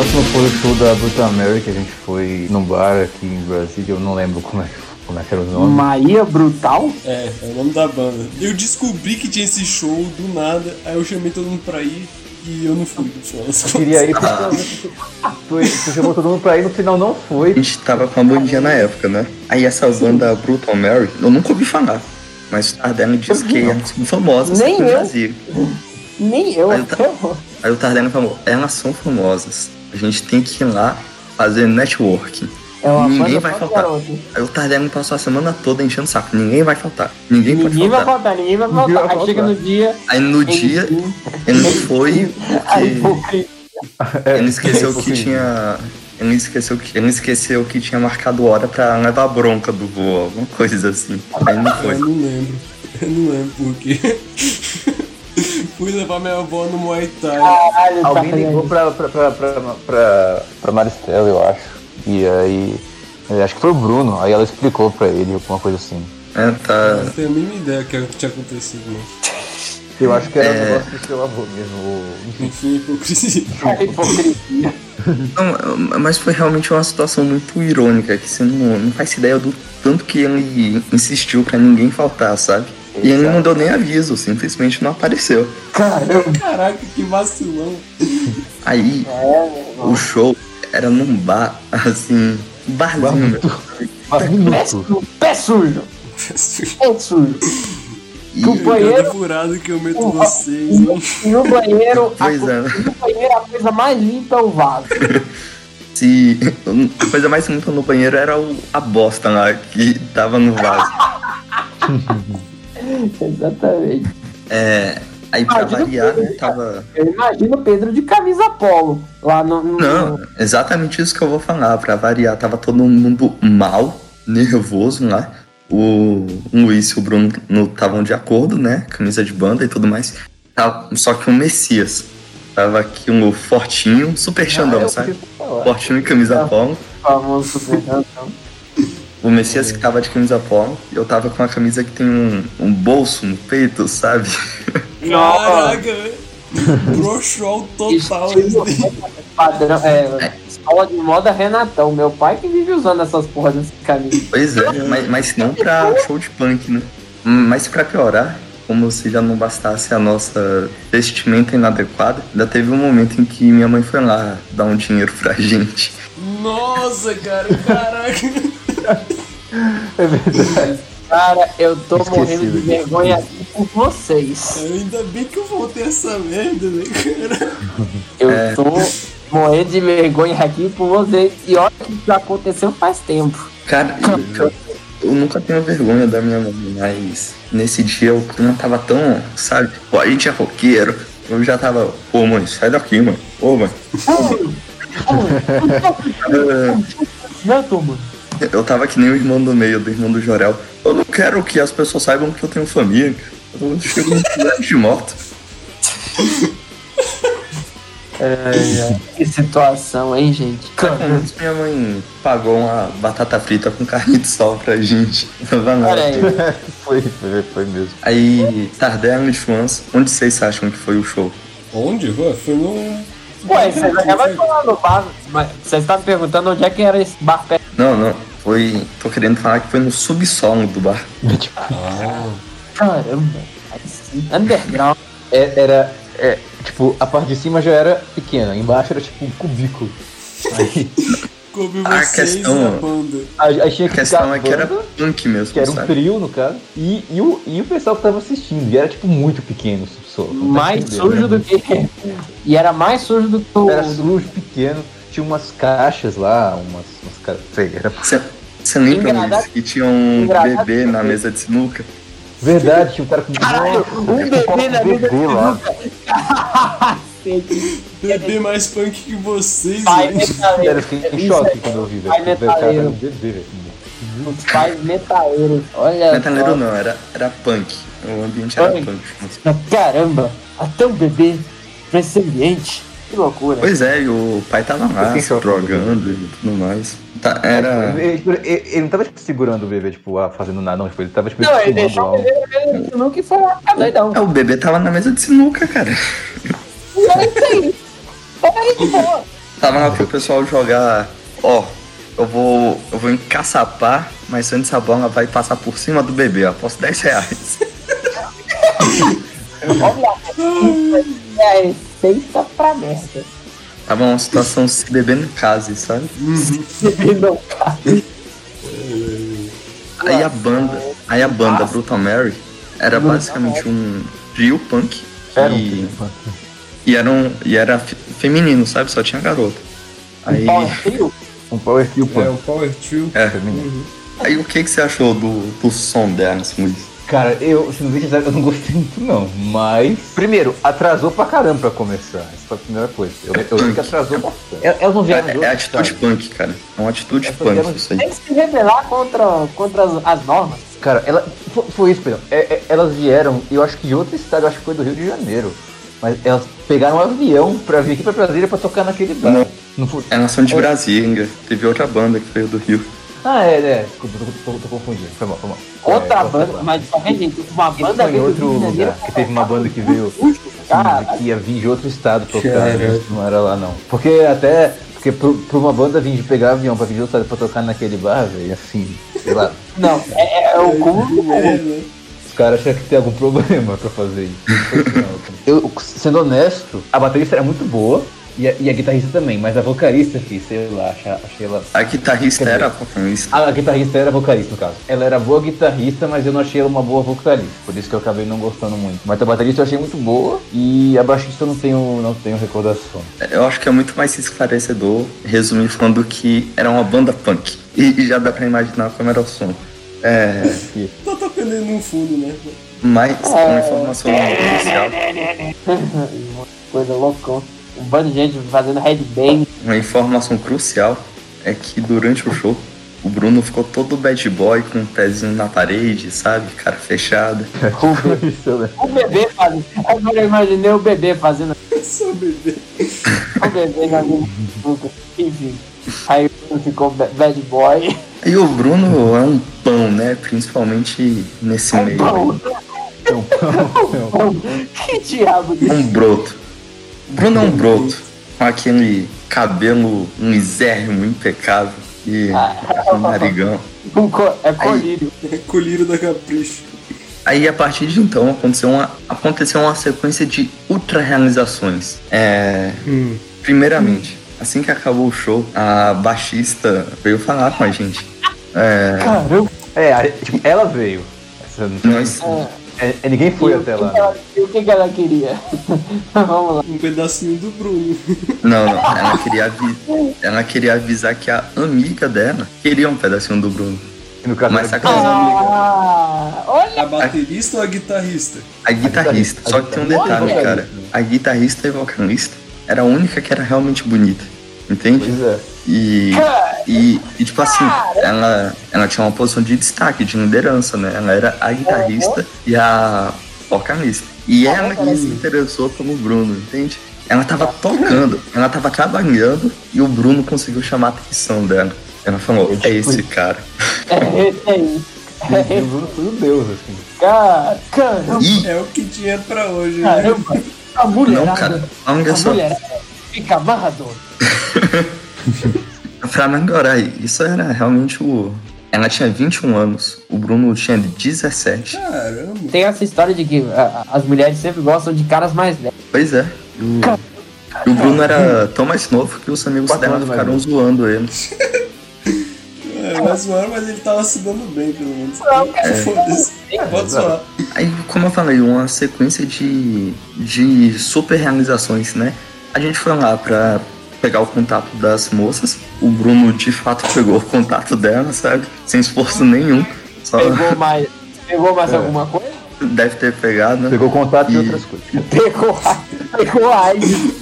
próximo foi o show da Brutal Mary, que a gente foi num bar aqui em Brasília, eu não lembro como é, como é que era o nome. Maria Brutal? é, é o nome da banda. Eu descobri que tinha esse show do nada, aí eu chamei todo mundo pra ir e eu não fui Eu queria ir porque tu, tu chamou todo mundo pra ir, no final não foi. A gente tava com a bandinha na época, né? Aí essa banda Brutal Mary, eu nunca ouvi falar. Mas o Tardelli disse que elas são famosas Nem aqui no. Brasil. Nem eu. Aí tá- Aí o Tardelli falou, elas são famosas. A gente tem que ir lá fazer networking. É uma Ninguém vai faltar. garoto. Aí o Tardelli passou a semana toda enchendo o saco. Ninguém vai faltar. Ninguém, pode Ninguém vai faltar. faltar, ninguém vai Ninguém faltar. vai Aí chega faltar. no dia. Aí no dia, ele- ele não foi porque ele esqueceu é, que tinha... Ele esqueceu, que, ele esqueceu que tinha marcado hora pra levar a bronca do voo, alguma coisa assim. Aí não foi. Eu não lembro. Eu não lembro por quê. Fui levar minha avó no Muay Thai. Caralho, Alguém tá ligou pra, pra, pra, pra, pra, pra Maristela, eu acho. E aí. Acho que foi o Bruno, aí ela explicou pra ele alguma coisa assim. É, tá... Eu não tenho a mínima ideia do que tinha acontecido. Eu acho que era É. um negócio do seu avô mesmo. o- Enfim. Enfim, hipocrisia. A hipocrisia. Não, mas foi realmente uma situação muito irônica, que você não, não faz ideia do tanto que ele insistiu pra ninguém faltar, sabe? E ele não deu nem aviso, simplesmente não apareceu. Caramba. Caraca, que vacilão. Aí, o show era num bar, assim, um barzinho. Mas Pé minuto. sujo. Pé sujo. Pé sujo. E, No banheiro. Furado que eu meto vocês, hein? E no banheiro, a, Pois co- é. no banheiro a coisa mais limpa é o vaso. se, a coisa mais limpa no banheiro era o- a bosta lá que tava no vaso. Exatamente. É, aí pra Imagina variar, que- né, tava... Eu imagino o Pedro de camisa polo. Lá no. no- Não, exatamente isso que eu vou falar. Pra variar, tava todo mundo mal, nervoso lá. O Luiz e o Bruno estavam de acordo, né? Camisa de banda e tudo mais. Tava- Só que o Messias tava aqui um fortinho, super xandão, Ah, eu sabe? Fortinho e camisa polo. famoso super campeão. O Messias que tava de camisa polo. E eu tava com uma camisa que tem um, um bolso no peito, sabe? Caraca, velho. Broxol total. Estilo padrão. É, escola de moda Renatão. Meu pai que vive usando essas porras desse caminho. Pois é, mas, mas não pra show de punk, né? Mas pra piorar, como se já não bastasse a nossa vestimenta inadequada, ainda teve um momento em que minha mãe foi lá dar um dinheiro pra gente. Nossa, cara, caraca. É verdade. Cara, eu tô Esqueci morrendo de vergonha aqui por vocês. Ainda bem que eu voltei essa merda, né, cara? Eu É. tô morrendo de vergonha aqui por vocês. E olha que isso aconteceu faz tempo. Cara, eu, eu nunca tenho vergonha da minha mãe, mas nesse dia o clima tava tão, sabe? Pô, a gente é roqueiro. Eu já tava, ô mãe, sai daqui, mãe. Ô mãe. Não, turma. Eu tava que nem o irmão do meio, do irmão do Jorel. Eu não quero que as pessoas saibam que eu tenho família. Eu chego no de moto. Que situação, hein, gente? Antes minha mãe pagou uma batata frita com carne de sol pra gente. Olha aí. Foi, foi, foi mesmo. Aí, Tardelli de fãs, onde vocês acham que foi o show? Onde? Ué, Foi no. Ué, você de falar no bar. Mas você está me perguntando onde é que era esse bar perto. Não, não. Foi. Tô querendo falar que foi no subsolo do bar. Caramba. Aí sim, Underground. É- era, é, tipo, a parte de cima já era pequena, embaixo era tipo um cubículo. Aí, Coube A questão- a banda. aí aí tinha A que questão ficar é que era banda, punk mesmo, que era um sabe? trio, no caso, e, e, o, e o pessoal que tava assistindo, e era tipo muito pequeno o subsolo. tá Mais sujo né? do que. E era mais sujo do que o. Era sujo, pequeno, tinha umas caixas lá, umas, umas era Você, você lembra, Luiz, que tinha um Engraçado bebê na mesa de sinuca? verdade, tinha um cara com Caralho, um bebê na mesa de bebê lá. Bebê mais punk que vocês, Pai velho. Sério, eu fiquei em choque é- quando eu vi, velho. Pai Velho, o cara era metaleiro. um bebê, velho. Os pais metaleiros. Olha. Metaleiro só. não, era, era punk. O ambiente era Punk. punk. Caramba, até um bebê pra esse ambiente. Que loucura. Pois é, e o pai tava lá, choque. drogando e tudo mais. Tá, era. Ele, ele- ele não tava tipo, segurando o bebê, tipo, ah, fazendo nada, não. Tipo, ele tava tipo, Não, ele deixou o bebê na mesa de sinuca e foi lá. Ah, doidão. É, o bebê tava na mesa de sinuca, cara. E é isso aí. Olha que boa. Tava lá pro pessoal jogar. Ó, eu vou. Eu vou encaçapar, mas antes a bola vai passar por cima do bebê. Eu aposto 10 reais. Olha lá. É a receita pra merda. Tava uma situação se beber no case, sabe? Bebê não cabe. Aí a banda, aí a banda Brutal Mary era basicamente um trio punk. Era um e, trio punk. e era, um, e era fe- feminino, sabe? Só tinha garota. Aí, Power Trio? Um power trio É, o Power Trio. é, feminino. aí o que, que você achou do, do som dela, assim, Luiz? Cara, eu, se não eu não gostei muito não, mas... Primeiro, atrasou pra caramba pra começar, essa foi a primeira coisa. Eu, eu vi que atrasou bastante. El- Elas não É, vieram é outro atitude estado. punk, cara. É uma atitude Essas punk vieram- isso aí. Tem que se rebelar contra, contra as, as normas. Cara, ela, foi, foi isso, Pedro. É, é, elas vieram, eu acho que de outro estado, eu acho que foi do Rio de Janeiro. Mas elas pegaram um avião pra vir aqui pra Brasília pra tocar naquele bar. Não. Não foi... Elas são de Brasília. Teve outra banda que veio do Rio. Ah, é, é. Desculpa, tô, tô, tô confundindo. Foi mal, foi mal. Outra É, banda, mas de qualquer jeito, uma banda em veio do outro Rio de Janeiro lugar, que teve uma banda que veio Cara, que ia vir de outro estado tocar, Caralho. não era lá não. Porque até, porque pra uma banda vir de pegar avião pra vir de outro estado pra tocar naquele bar, velho, assim, sei lá, não, é, é o cúmulo. É, né? os caras acham que tem algum problema pra fazer isso. Não. Eu, sendo honesto, a baterista era muito boa, e a, e a guitarrista também, mas a vocalista, filho, sei lá, achei, ela... A guitarrista dizer, era vocalista. A guitarrista era vocalista, no caso. Ela era boa guitarrista, mas eu não achei ela uma boa vocalista. Por isso que eu acabei não gostando muito. Mas a baterista eu achei muito boa e a baixista eu não tenho, não tenho recordação. Eu acho que é muito mais esclarecedor resumir falando que era uma banda punk. E, e já dá pra imaginar como era o som. É, Tá tocando aí no fundo, né? mas uma informação crucial. Coisa loucão. Um bando de gente fazendo headbang. Uma informação crucial é que durante o show o Bruno ficou todo bad boy com o pezinho na parede, sabe? Cara fechada. Isso, né? O bebê fazendo. Agora eu imaginei o bebê fazendo. Só bebê. O bebê boca. Enfim. Aí o Bruno ficou ba- bad boy. E o Bruno é um pão, né? Principalmente nesse meio. Bom, Então, então, que diabo de. Um broto. O Bruno é um broto. Com aquele cabelo misérrimo, impecável. E um narigão. Um co- é colírio. É colírio da Capricho. Aí a partir de então aconteceu uma, aconteceu uma sequência de ultra realizações. É, primeiramente, assim que acabou o show, a baixista veio falar com a gente. É, Caramba. é, a- tipo, ela veio. Essa não- nós, é, é, ninguém foi E até lá. E o que, que ela queria? Vamos lá. Um pedacinho do Bruno. não, não, ela queria, avi- ela queria avisar que a amiga dela queria um pedacinho do Bruno. No caso, Mas sacanagem. Ah, olha. A baterista ou a guitarrista? A guitarrista, só que tem um detalhe, cara. A guitarrista e vocalista era a única que era realmente bonita. Entende? Pois é. E, e, e, tipo assim, ela, ela tinha uma posição de destaque, de liderança, né? Ela era a guitarrista e a vocalista. E ela que se interessou pelo Bruno, entende? Ela tava tocando, ela tava trabalhando e o Bruno conseguiu chamar a atenção dela. Ela falou, é esse cara. É esse aí. E o Bruno foi um deus, assim. Cara, caramba. E, É o que tinha pra hoje, né? Caramba. A mulher. não, cara, A mulher. Fica amarrador. Pra melhorar, isso era realmente o. Ela tinha 21 anos, o Bruno tinha 17. Caramba. Tem essa história de que ah, as mulheres sempre gostam de caras mais velhos. Pois é. E o, e o Bruno era tão mais novo que os amigos Quatro dela ficaram zoando ele. É, mas zoaram, mas ele tava se dando bem, pelo menos. Foda-se. Pode zoar. Aí, como eu falei, uma sequência de, de super realizações, né? A gente foi lá pra pegar o contato das moças. O Bruno, de fato, pegou o contato dela, sabe? Sem esforço nenhum. Só Pegou mais, pegou mais É. alguma coisa? deve ter pegado, né? Pegou contato e E- outras coisas. Pegou, a- pegou AIDS.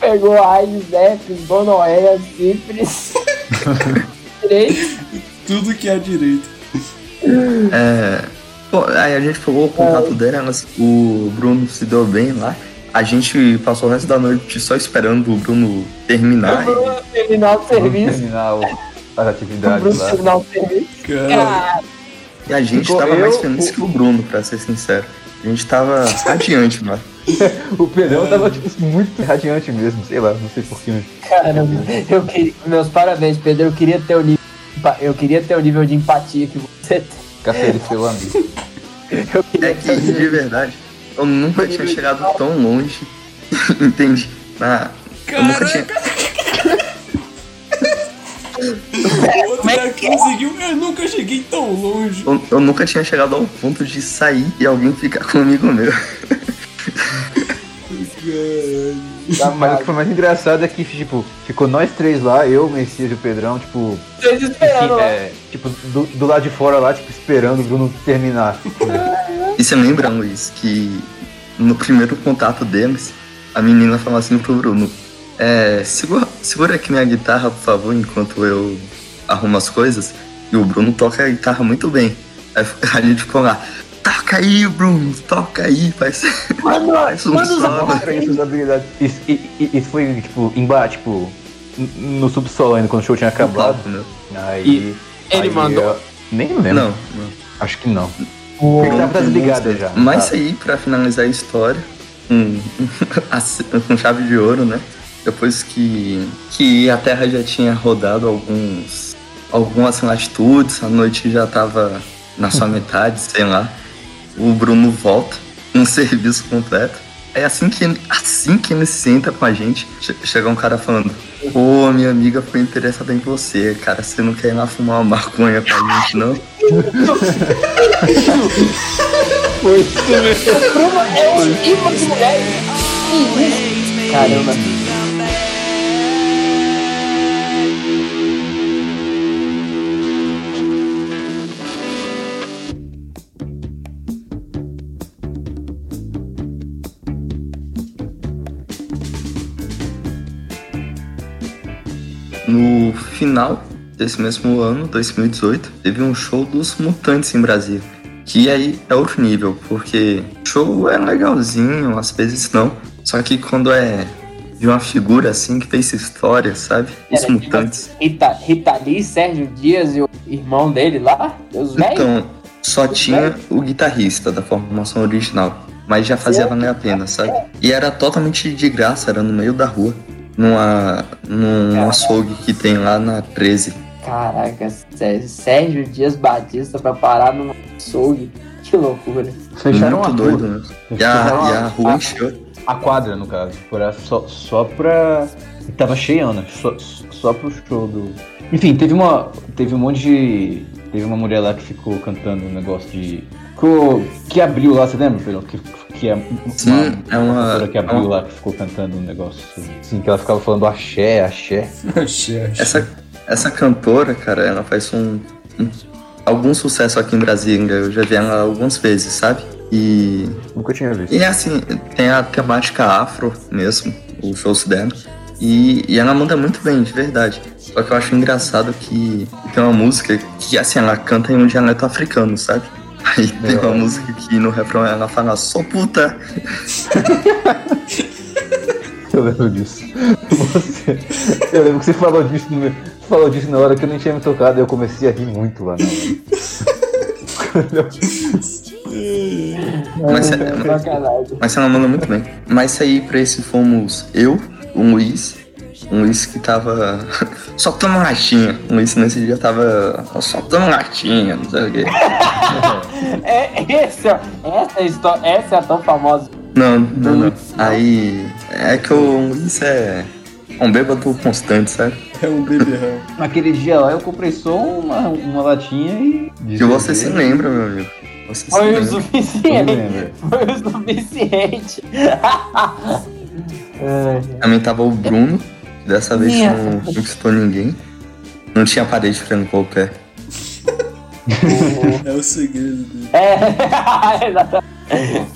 Pegou a AIDS, herpes, gonorreia, sífilis. Direito. Tudo que é direito. É, pô, aí a gente pegou o contato dela, elas- o Bruno se deu bem lá. A gente passou o resto da noite só esperando o Bruno terminar. Bruno terminar o serviço. terminar o- as O atividades Bruno lá. terminar o serviço. Cara, E a gente Ficou tava eu, mais feliz o- que o Bruno, pra ser sincero. A gente tava adiante, mano. O Pedrão tava, tipo, muito radiante mesmo, sei lá, não sei porquê. Caramba, eu queria. Meus parabéns, Pedro. Eu queria ter o nível. De Eu queria ter o nível de empatia que você tem. Cacete, seu amigo. Eu queria É que, de verdade, eu nunca tinha chegado tão longe. Entende? Na, eu nunca tinha. o outro já conseguiu. Eu nunca cheguei tão longe. Eu, eu nunca tinha chegado ao ponto de sair e alguém ficar comigo meu. Mas o que foi mais engraçado é que, tipo, ficou nós três lá, eu, o Messias e o Pedrão, tipo, Vocês esperando lá. é, tipo do, do lado de fora lá, tipo, esperando o Bruno terminar. E você lembra, Luiz, que no primeiro contato deles, a menina falou assim pro Bruno: é, segura, segura aqui minha guitarra, por favor, enquanto eu arrumo as coisas. E o Bruno toca a guitarra muito bem. Aí a gente ficou lá: toca aí, Bruno, toca aí, faz, faz um solo. Pra isso, as habilidades. Isso, e- e- isso foi, tipo, embaixo, tipo, no subsolo ainda, quando o show tinha acabado. né? Aí. ele aí mandou? eu- Nem lembro. Não, não. Acho que não. Ele tava desligado já. Mas tá? aí, pra finalizar a história, com, com chave de ouro, né? Depois que, que a Terra já tinha rodado alguns, algumas latitudes, a noite já tava na sua metade, sei lá. O Bruno volta, um serviço completo. É assim que, ele- assim que ele senta com a gente, che- chega um cara falando: Pô, minha amiga foi interessada em você, cara. Você não quer ir lá fumar uma maconha com a gente, não? Bruno é um imã de isso? Caramba. No final desse mesmo ano, 2018, teve um show dos Mutantes em Brasília. Que aí é outro nível, porque show é legalzinho, às vezes não. Só que quando é de uma figura assim que fez história, sabe? Os Era Mutantes. Rita, Rita Lee, Sérgio Dias e o irmão dele lá, velhos. Então, só tinha o guitarrista da formação original. Mas já fazia valer a pena, sabe? E era totalmente de graça, era no meio da rua. Numa, num açougue que tem lá na 13. Caraca, Sé- Sérgio Dias Batista pra parar num açougue. Que loucura. Fecharam Muito a doido, rua. né? E a, Fecharam e a rua a- encheu. A quadra, no caso. Era só, só pra. Tava cheiana, só, só pro show do. Enfim, teve uma. Teve um monte de. Teve uma mulher lá que ficou cantando um negócio de. Ficou- que abriu lá, você lembra, Pedro? Que, que é Sim, é uma- cantora que abriu lá que ficou cantando um negócio. Assim, que ela ficava falando axé, axé. Axé, axé. Essa, essa cantora, cara, ela faz um, um- algum sucesso aqui em Brasília. Eu já vi ela algumas vezes, sabe? E, Nunca tinha visto. e assim, tem a temática afro mesmo, os shows dela. E, e ela manda muito bem, de verdade. Só que eu acho engraçado que tem uma música que, assim, ela canta em um dialeto africano, sabe? Aí tem uma música que no refrão ela fala, sou puta. Eu lembro disso. Você, eu lembro que você falou disso, no falou disso na hora que eu nem tinha me tocado e eu comecei a rir muito lá. Mas, Sacanagem. mas você não manda muito bem. Mas saí pra esse fomos eu, o Luiz. O Luiz que tava soltando latinha. O Luiz nesse dia tava soltando latinha, não sei o quê. É, esse, ó, essa, história, essa é a tão famosa. Não, não, não. Aí. É que o Luiz é um bêbado constante, sabe? É um beberrão. Naquele dia lá eu comprei só uma, uma latinha e. E você se lembra, meu amigo. Você se Foi o lembra. Suficiente. Foi o suficiente. É, Também tava o Bruno. Dessa vez Minha. não conquistou ninguém. Não tinha parede frente qualquer. É o segredo dele. é, exatamente.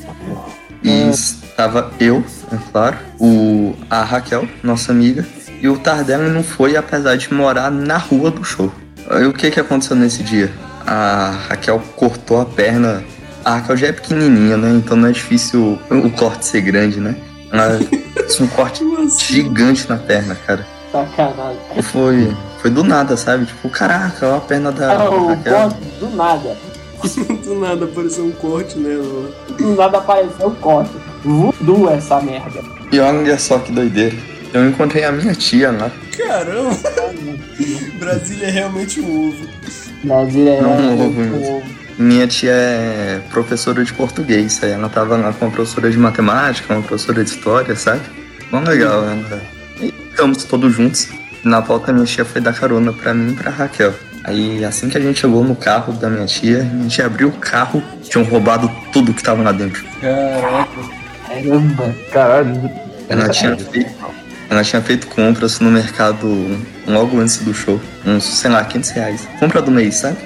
E estava eu, é claro, o, a Raquel, nossa amiga, e o Tardelli não foi, apesar de morar na rua do show. Aí o que que aconteceu nesse dia? A Raquel cortou a perna. A Raquel já é pequenininha, né? Então não é difícil o corte ser grande, né? Ela fez um corte gigante na perna, cara. Sacanagem. Foi, foi do nada, sabe? Tipo, caraca, olha a perna da É o Raquel. corte do nada. Do nada apareceu um corte nela. Do nada apareceu o corte. Voodoo essa merda. E olha só que doideira. Eu encontrei a minha tia lá. Caramba! Brasília é realmente um ovo. Brasília é. Não, um ovo mesmo. Minha tia é professora de português, aí ela tava lá com uma professora de matemática, uma professora de história, sabe? Bom legal, ela... E ficamos todos juntos. Na volta minha tia foi dar carona pra mim e pra Raquel. Aí assim que a gente chegou no carro da minha tia, a gente abriu o carro, tinham roubado tudo que tava lá dentro. Caraca. Caramba. Caralho. Ela tinha feito, ela tinha feito compras no mercado logo antes do show. Uns, sei lá, 500 reais. Compra do mês, sabe?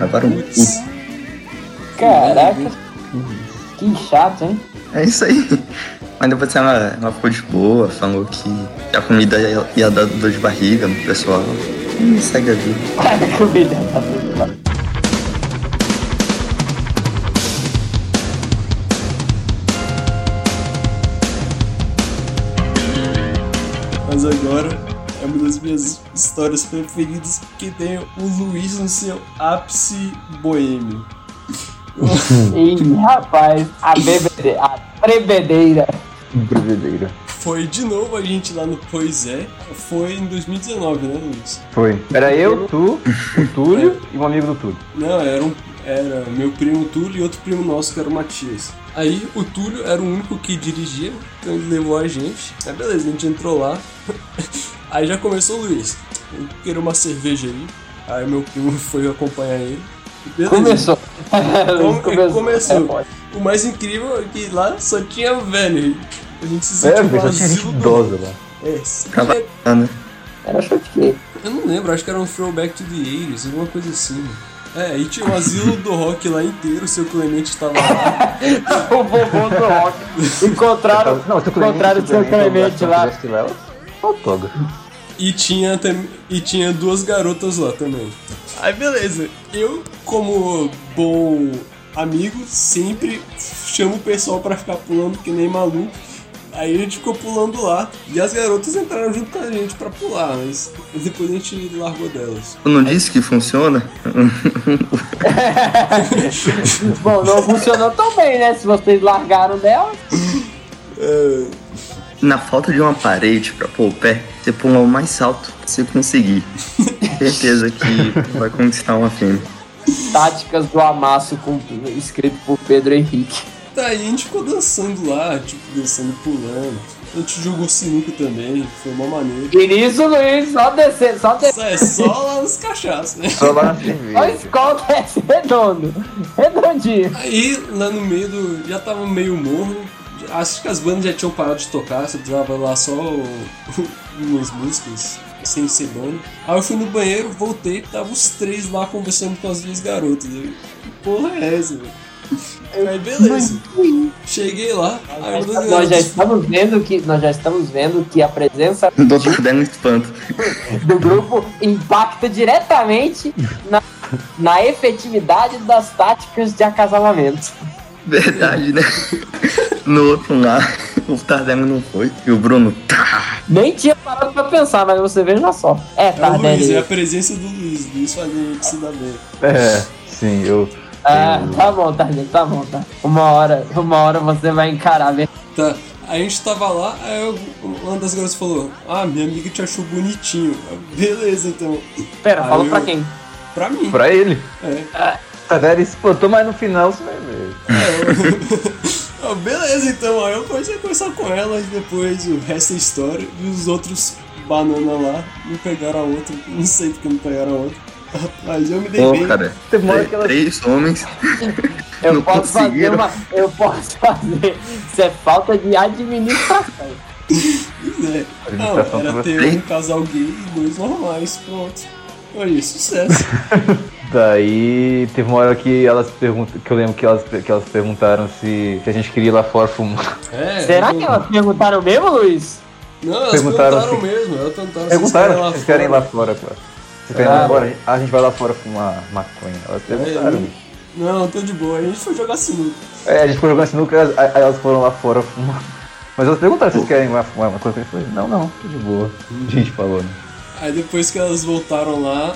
Levaram tudo. Caraca. Que chato, hein? É isso aí. Mas depois ela, ela ficou de boa, falou que a comida ia, ia dar dor de barriga no pessoal. E segue a vida. Comida tá tudo lá. Mas agora é uma das minhas histórias preferidas porque tem o Luiz no seu ápice boêmio. Ih, rapaz, a bebedeira, a trebedeira. Brevedeira. Foi de novo a gente lá no Pois É. Foi em 2019, né, Luiz? Foi. Era eu, tu, o Túlio e um amigo do Túlio. Não, era, um, era meu primo Túlio e outro primo nosso que era o Matias. Aí o Túlio era o único que dirigia, então ele levou a gente. Aí beleza, a gente entrou lá. Aí já começou o Luiz. Eu queria uma cerveja aí. Aí meu primo foi acompanhar ele. Beleza. Começou. Come- começou. É. O mais incrível é que lá só tinha velho. A gente se É, sentiu velho, um asilo do- idosa lá. É, né? Era shotcake. eu não lembro, acho que era um throwback to the 80s, alguma coisa assim. É, aí tinha o asilo do rock lá inteiro, o seu Clemente tava lá. O vovô do rock. Encontraram, Não, se o encontraram o seu Clemente lá. Autógrafo. E tinha, e tinha duas garotas lá também. Aí beleza, eu como bom amigo sempre chamo o pessoal pra ficar pulando que nem maluco. Aí a gente ficou pulando lá e as garotas entraram junto com a gente pra pular, mas depois a gente largou delas. Eu não disse que funciona? Bom, não funcionou tão bem, né? Se vocês largaram dela. Na falta de uma parede pra pôr o pé, você pula o mais alto que você conseguir. Certeza que vai conquistar uma fêmea. Táticas do amasso com, escrito por Pedro Henrique. Daí a gente ficou dançando lá, tipo, dançando, pulando. A gente jogou sinuca também, foi uma maneira. Nisso, Luiz, só descer, só descer. Isso é só lá nos cachaços, né? Só lá na Só cerveja. escola desce redondo. Redondinho. Aí, lá no meio do. Já tava meio morno. Acho que as bandas já tinham parado de tocar, só precisava lá só umas músicas sem ser banda. Aí eu fui no banheiro, voltei, tava os três lá conversando com as duas garotas. Eu, que porra é essa, velho? Aí beleza. Cheguei lá, aí uma das Nós já estamos vendo que nós já estamos vendo que a presença Doutor Dano espanto. do grupo impacta diretamente na, na efetividade das táticas de acasalamento. Verdade, né? No outro lá, o Tardelli não foi. E o Bruno, tá, Nem tinha parado pra pensar, mas você veja só. É, É o Luiz, é a Tardelli. presença do Luiz. Luiz fazendo isso se dá bem. É, sim, eu. Ah, tá bom, Tardelli, tá bom, tá. Uma hora, uma hora você vai encarar, né? Tá. A gente tava lá, aí eu- uma das garotas falou: Ah, minha amiga te achou bonitinho. Beleza, então. Pera, Aí falou eu- pra quem? Pra mim. Pra ele. É. A Deli espantou, mas no final você vai ver. Ah, beleza, então. Aí eu comecei a conversar com ela e depois o resto é história. E os outros banana lá não pegaram a outra. Não sei porque não pegaram a outra. Mas eu me dei Pô, bem. cara, Teve uma hora é, que ela- três homens. Eu Não posso fazer uma. Eu posso fazer. Isso é falta de administração. É. Não, era ter um casal gay e dois normais. Pronto. Foi sucesso. Daí teve uma hora que elas perguntam, que eu lembro que elas, que elas perguntaram se, se a gente queria ir lá fora fumar. É, Será eu- que elas perguntaram mesmo, Luiz? Não, elas Perguntaram perguntaram, se- mesmo. Elas perguntaram, Perguntaram se querem ir lá fora, cara. Vocês querem ir Ah, lá fora? Ah, a gente vai lá fora fumar maconha. Elas perguntaram. É, Não, tô de boa. A gente foi jogar sinuca. É, a gente foi jogando sinuca, aí elas foram lá fora fumar. Mas elas perguntaram se querem ir lá fumar maconha. Eu falei, não, não, tô de boa. A gente falou, né? Aí depois que elas voltaram lá,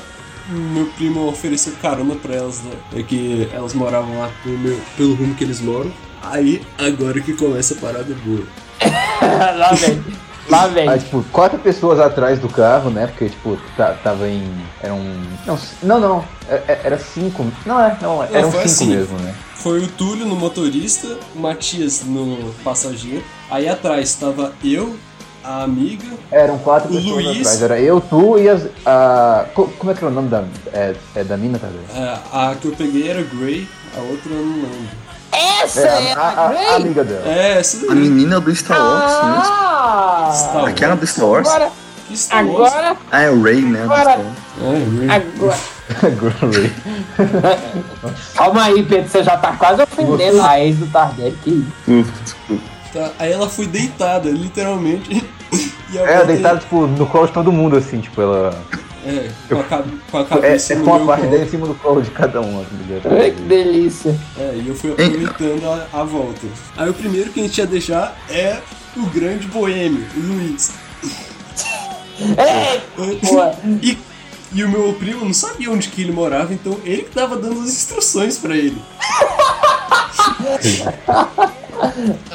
meu primo ofereceu carona pra elas, né? É que elas moravam lá pelo, meu- pelo rumo que eles moram. Aí, agora que começa a parada boa. lá vem. Lá vem. Aí, tipo, quatro pessoas atrás do carro, né? Porque, tipo, tá- tava em. Eram. Não, não, não. é- é- Era cinco. Não, é, não, eram foi cinco assim. mesmo, né? Foi o Túlio no motorista, o Matias no passageiro. Aí atrás tava eu, a amiga, Eram quatro O pessoas Luiz- atrás. Era eu, tu e as. A, co- como é que era o nome da. É, é da mina, tá vendo? é, a que eu peguei era Gray, a outra eu não lembro. Essa É, é a, a, a- a Grey? amiga dela. É, essa A daí. menina do Star Wars, né? Ah! Star Aquela do Star Wars? Agora, Que Star Wars. agora, Ah, é o Ray, né? Agora-. É, Gray. agora. Glory. Calma aí, Pedro, você já tá quase ofendendo a ex do Tardelli. Que isso? Desculpa, desculpa. Tá, Aí ela foi deitada, literalmente. E a É, deitada, tipo, no colo de todo mundo, assim, tipo, ela. É, com a, com a É, cabeça é no com a parte dela em cima do colo de cada um, assim, ligado? Ai, que delícia. É, e eu fui aproveitando a, a volta. Aí o primeiro que a gente ia deixar é o grande boêmio, o Luiz. Pô. E, e o meu primo não sabia onde que ele morava, então ele que tava dando as instruções pra ele.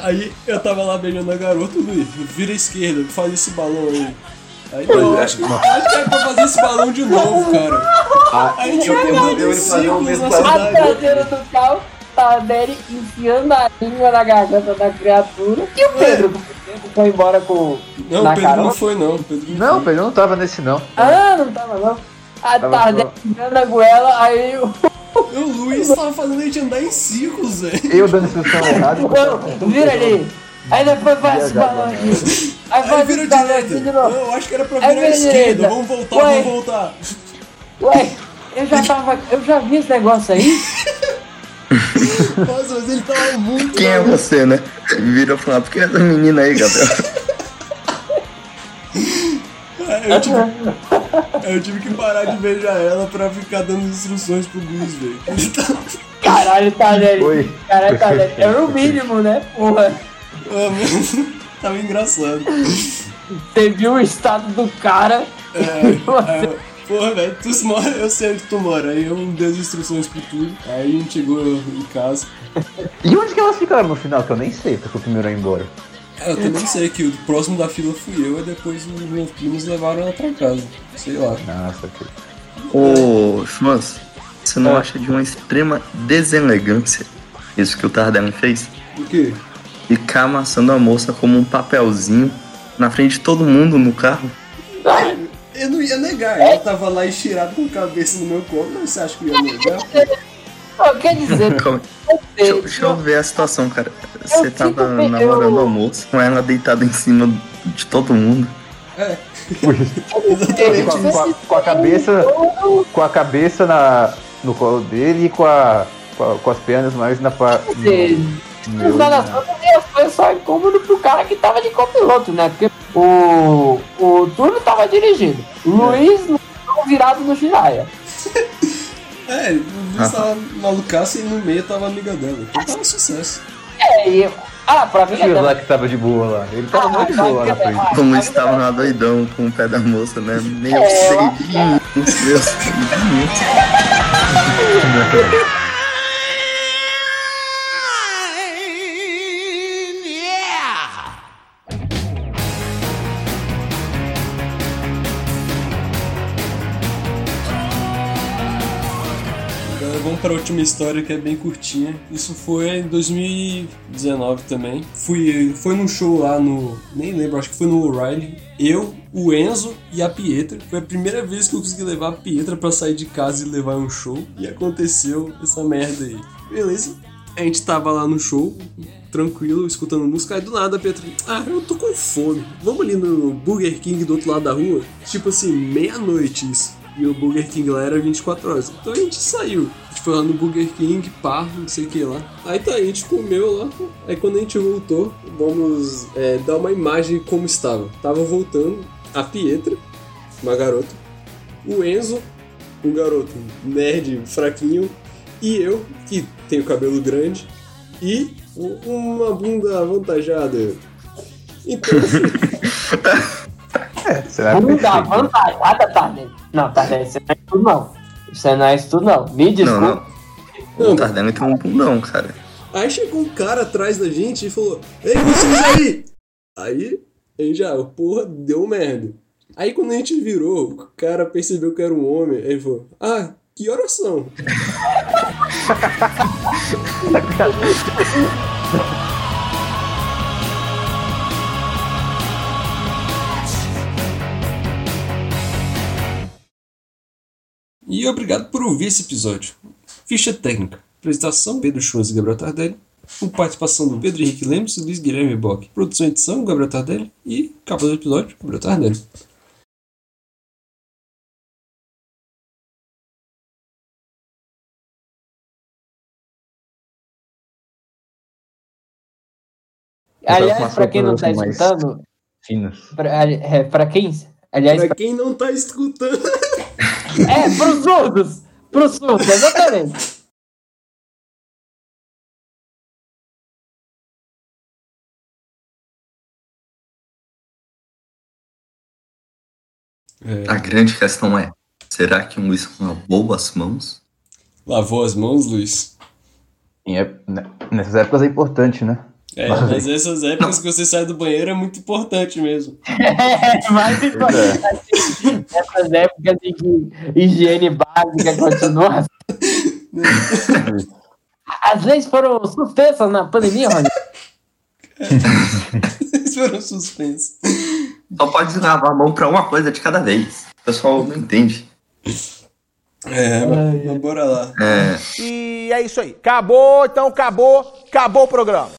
aí eu tava lá beijando a garota, Luiz, vira à esquerda, faz esse balão aí. Aí eu acho que, acho que é pra fazer esse balão de novo, cara. Ah, Aí a gente eu- vai eu ele fazer o círculos mesmo. A cidade. traseira do carro, Tardelli enfiando a língua na garganta da criatura. E o Pedro? O Pedro foi embora com. Não, o Pedro carona? não foi não, o Pedro não. Pedro não tava nesse, não. Ah, não tava não. A Tava Tardelli enfiando a goela, aí o. O Luiz tava fazendo a gente andar em círculos, velho. Eu dando instrução errada. Não, vira ali. Aí depois faz esse balão aqui. Aí Aí vira direita. eu acho que era pra virar à vira esquerda. Vamos voltar, Ué. vamos voltar. Ué, eu já tava. Eu já vi esse negócio aí. Nossa, mas ele tava muito. Quem é você, né? Vira e fala, por que essa menina aí, Gabriel? Aí Eu tive, aí eu tive que parar de beijar ela pra ficar dando instruções pro Luiz, velho. Caralho, Tardelli. Foi. Caralho, Tardelli. Era o mínimo, né? Porra. Ah, Tava engraçado. Você viu o estado do cara. É, Você- é, porra, velho, tu mora, eu sei onde tu mora. Aí eu dei as instruções pro tu. Aí a gente chegou em casa. E onde que elas ficaram no final? Que eu nem sei, porque o primeiro ia embora. É, eu também sei que o próximo da fila fui eu, e depois os meus primos levaram ela pra casa. Sei lá. Nossa, que... Ô, Schmans, você não É. acha de uma extrema deselegância isso que o Tardelli fez? O quê? Ficar amassando a moça como um papelzinho na frente de todo mundo no carro? Eu não ia negar, ela tava lá estirada com a cabeça no meu colo, mas você acha que eu ia negar? Pô, quer dizer, Calma, deixa, eu- deixa eu ver a situação, cara. Você tava bem, namorando eu- a moça com ela deitada em cima de todo mundo. É, com, exatamente com a- com a cabeça. Com a cabeça na, no colo dele e com, a, com, a- com as pernas mais na parte. no final das contas, foi só incômodo pro cara que tava de copiloto, né? Porque o, o Túlio tava dirigindo. O Luiz virado no Jiraya. É, o Luiz tava malucaço e no meio tava a amiga dela. Então tava sucesso. É, e Ah, pra mim é Tio lá também. que tava de boa lá. Ele tava Ah, muito de boa lá na vai, frente. Como estava lá doidão com o pé da moça, né? Meio É, eu- meus seis minutos. Agora para a última história que é bem curtinha. Isso foi em 2019 também. Fui, foi num show lá no. Nem lembro, acho que foi no O'Reilly. Eu, o Enzo e a Pietra. Foi a primeira vez que eu consegui levar a Pietra pra sair de casa e levar um show. E aconteceu essa merda aí. Beleza. A gente tava lá no show, tranquilo, escutando música. Aí do nada a Pietra. Ah, eu tô com fome. Vamos ali no Burger King do outro lado da rua? Tipo assim, meia-noite isso. E o Burger King lá era 24 horas. Então a gente saiu. A gente foi lá no Burger King, pá, não sei o que lá. Aí tá, a gente comeu lá. Aí quando a gente voltou, vamos é, dar uma imagem de como estava. Tava voltando a Pietra, uma garota. O Enzo, um garoto nerd, fraquinho. E eu, que tenho cabelo grande. E uma bunda avantajada. Então, É, será que Bunda perfeito? avantajada, Tardelli. Não, Tardelli, isso não é isso tudo não. Isso não é isso tudo não. Me Não, desculpa. não. O Tardelli tem um bundão, cara. Aí chegou um cara atrás da gente e falou: Ei, vocês aí! Aí, a gente já, porra, deu merda. Aí quando a gente virou, o cara percebeu que era um homem, aí ele falou: Ah, que horas são? E obrigado por ouvir esse episódio. Ficha técnica. Apresentação: Pedro Schwanz e Gabriel Tardelli. Com participação do Pedro Henrique Lemos e Luiz Guilherme Bock. Produção e edição: Gabriel Tardelli. E capa do episódio: Gabriel Tardelli. Aliás, umas pra quem não tá mais escutando, Finas. pra, é, pra quem. Aliás, Pra quem não tá escutando. É, pros surdos! Pros surdos, exatamente. A grande questão é: será que um Luiz lavou as mãos? Lavou as mãos, Luiz? Ép- né, Nessas épocas é importante, né? É, mas essas épocas que você sai do banheiro é muito importante mesmo. É, mais importante. Essas épocas em que higiene básica continua. As leis foram suspensas na pandemia, Rony. Eles foram suspensos. Só pode lavar a mão pra uma coisa de cada vez. O pessoal não entende. É, mas bora lá. É. E é isso aí. Acabou, então acabou, acabou o programa.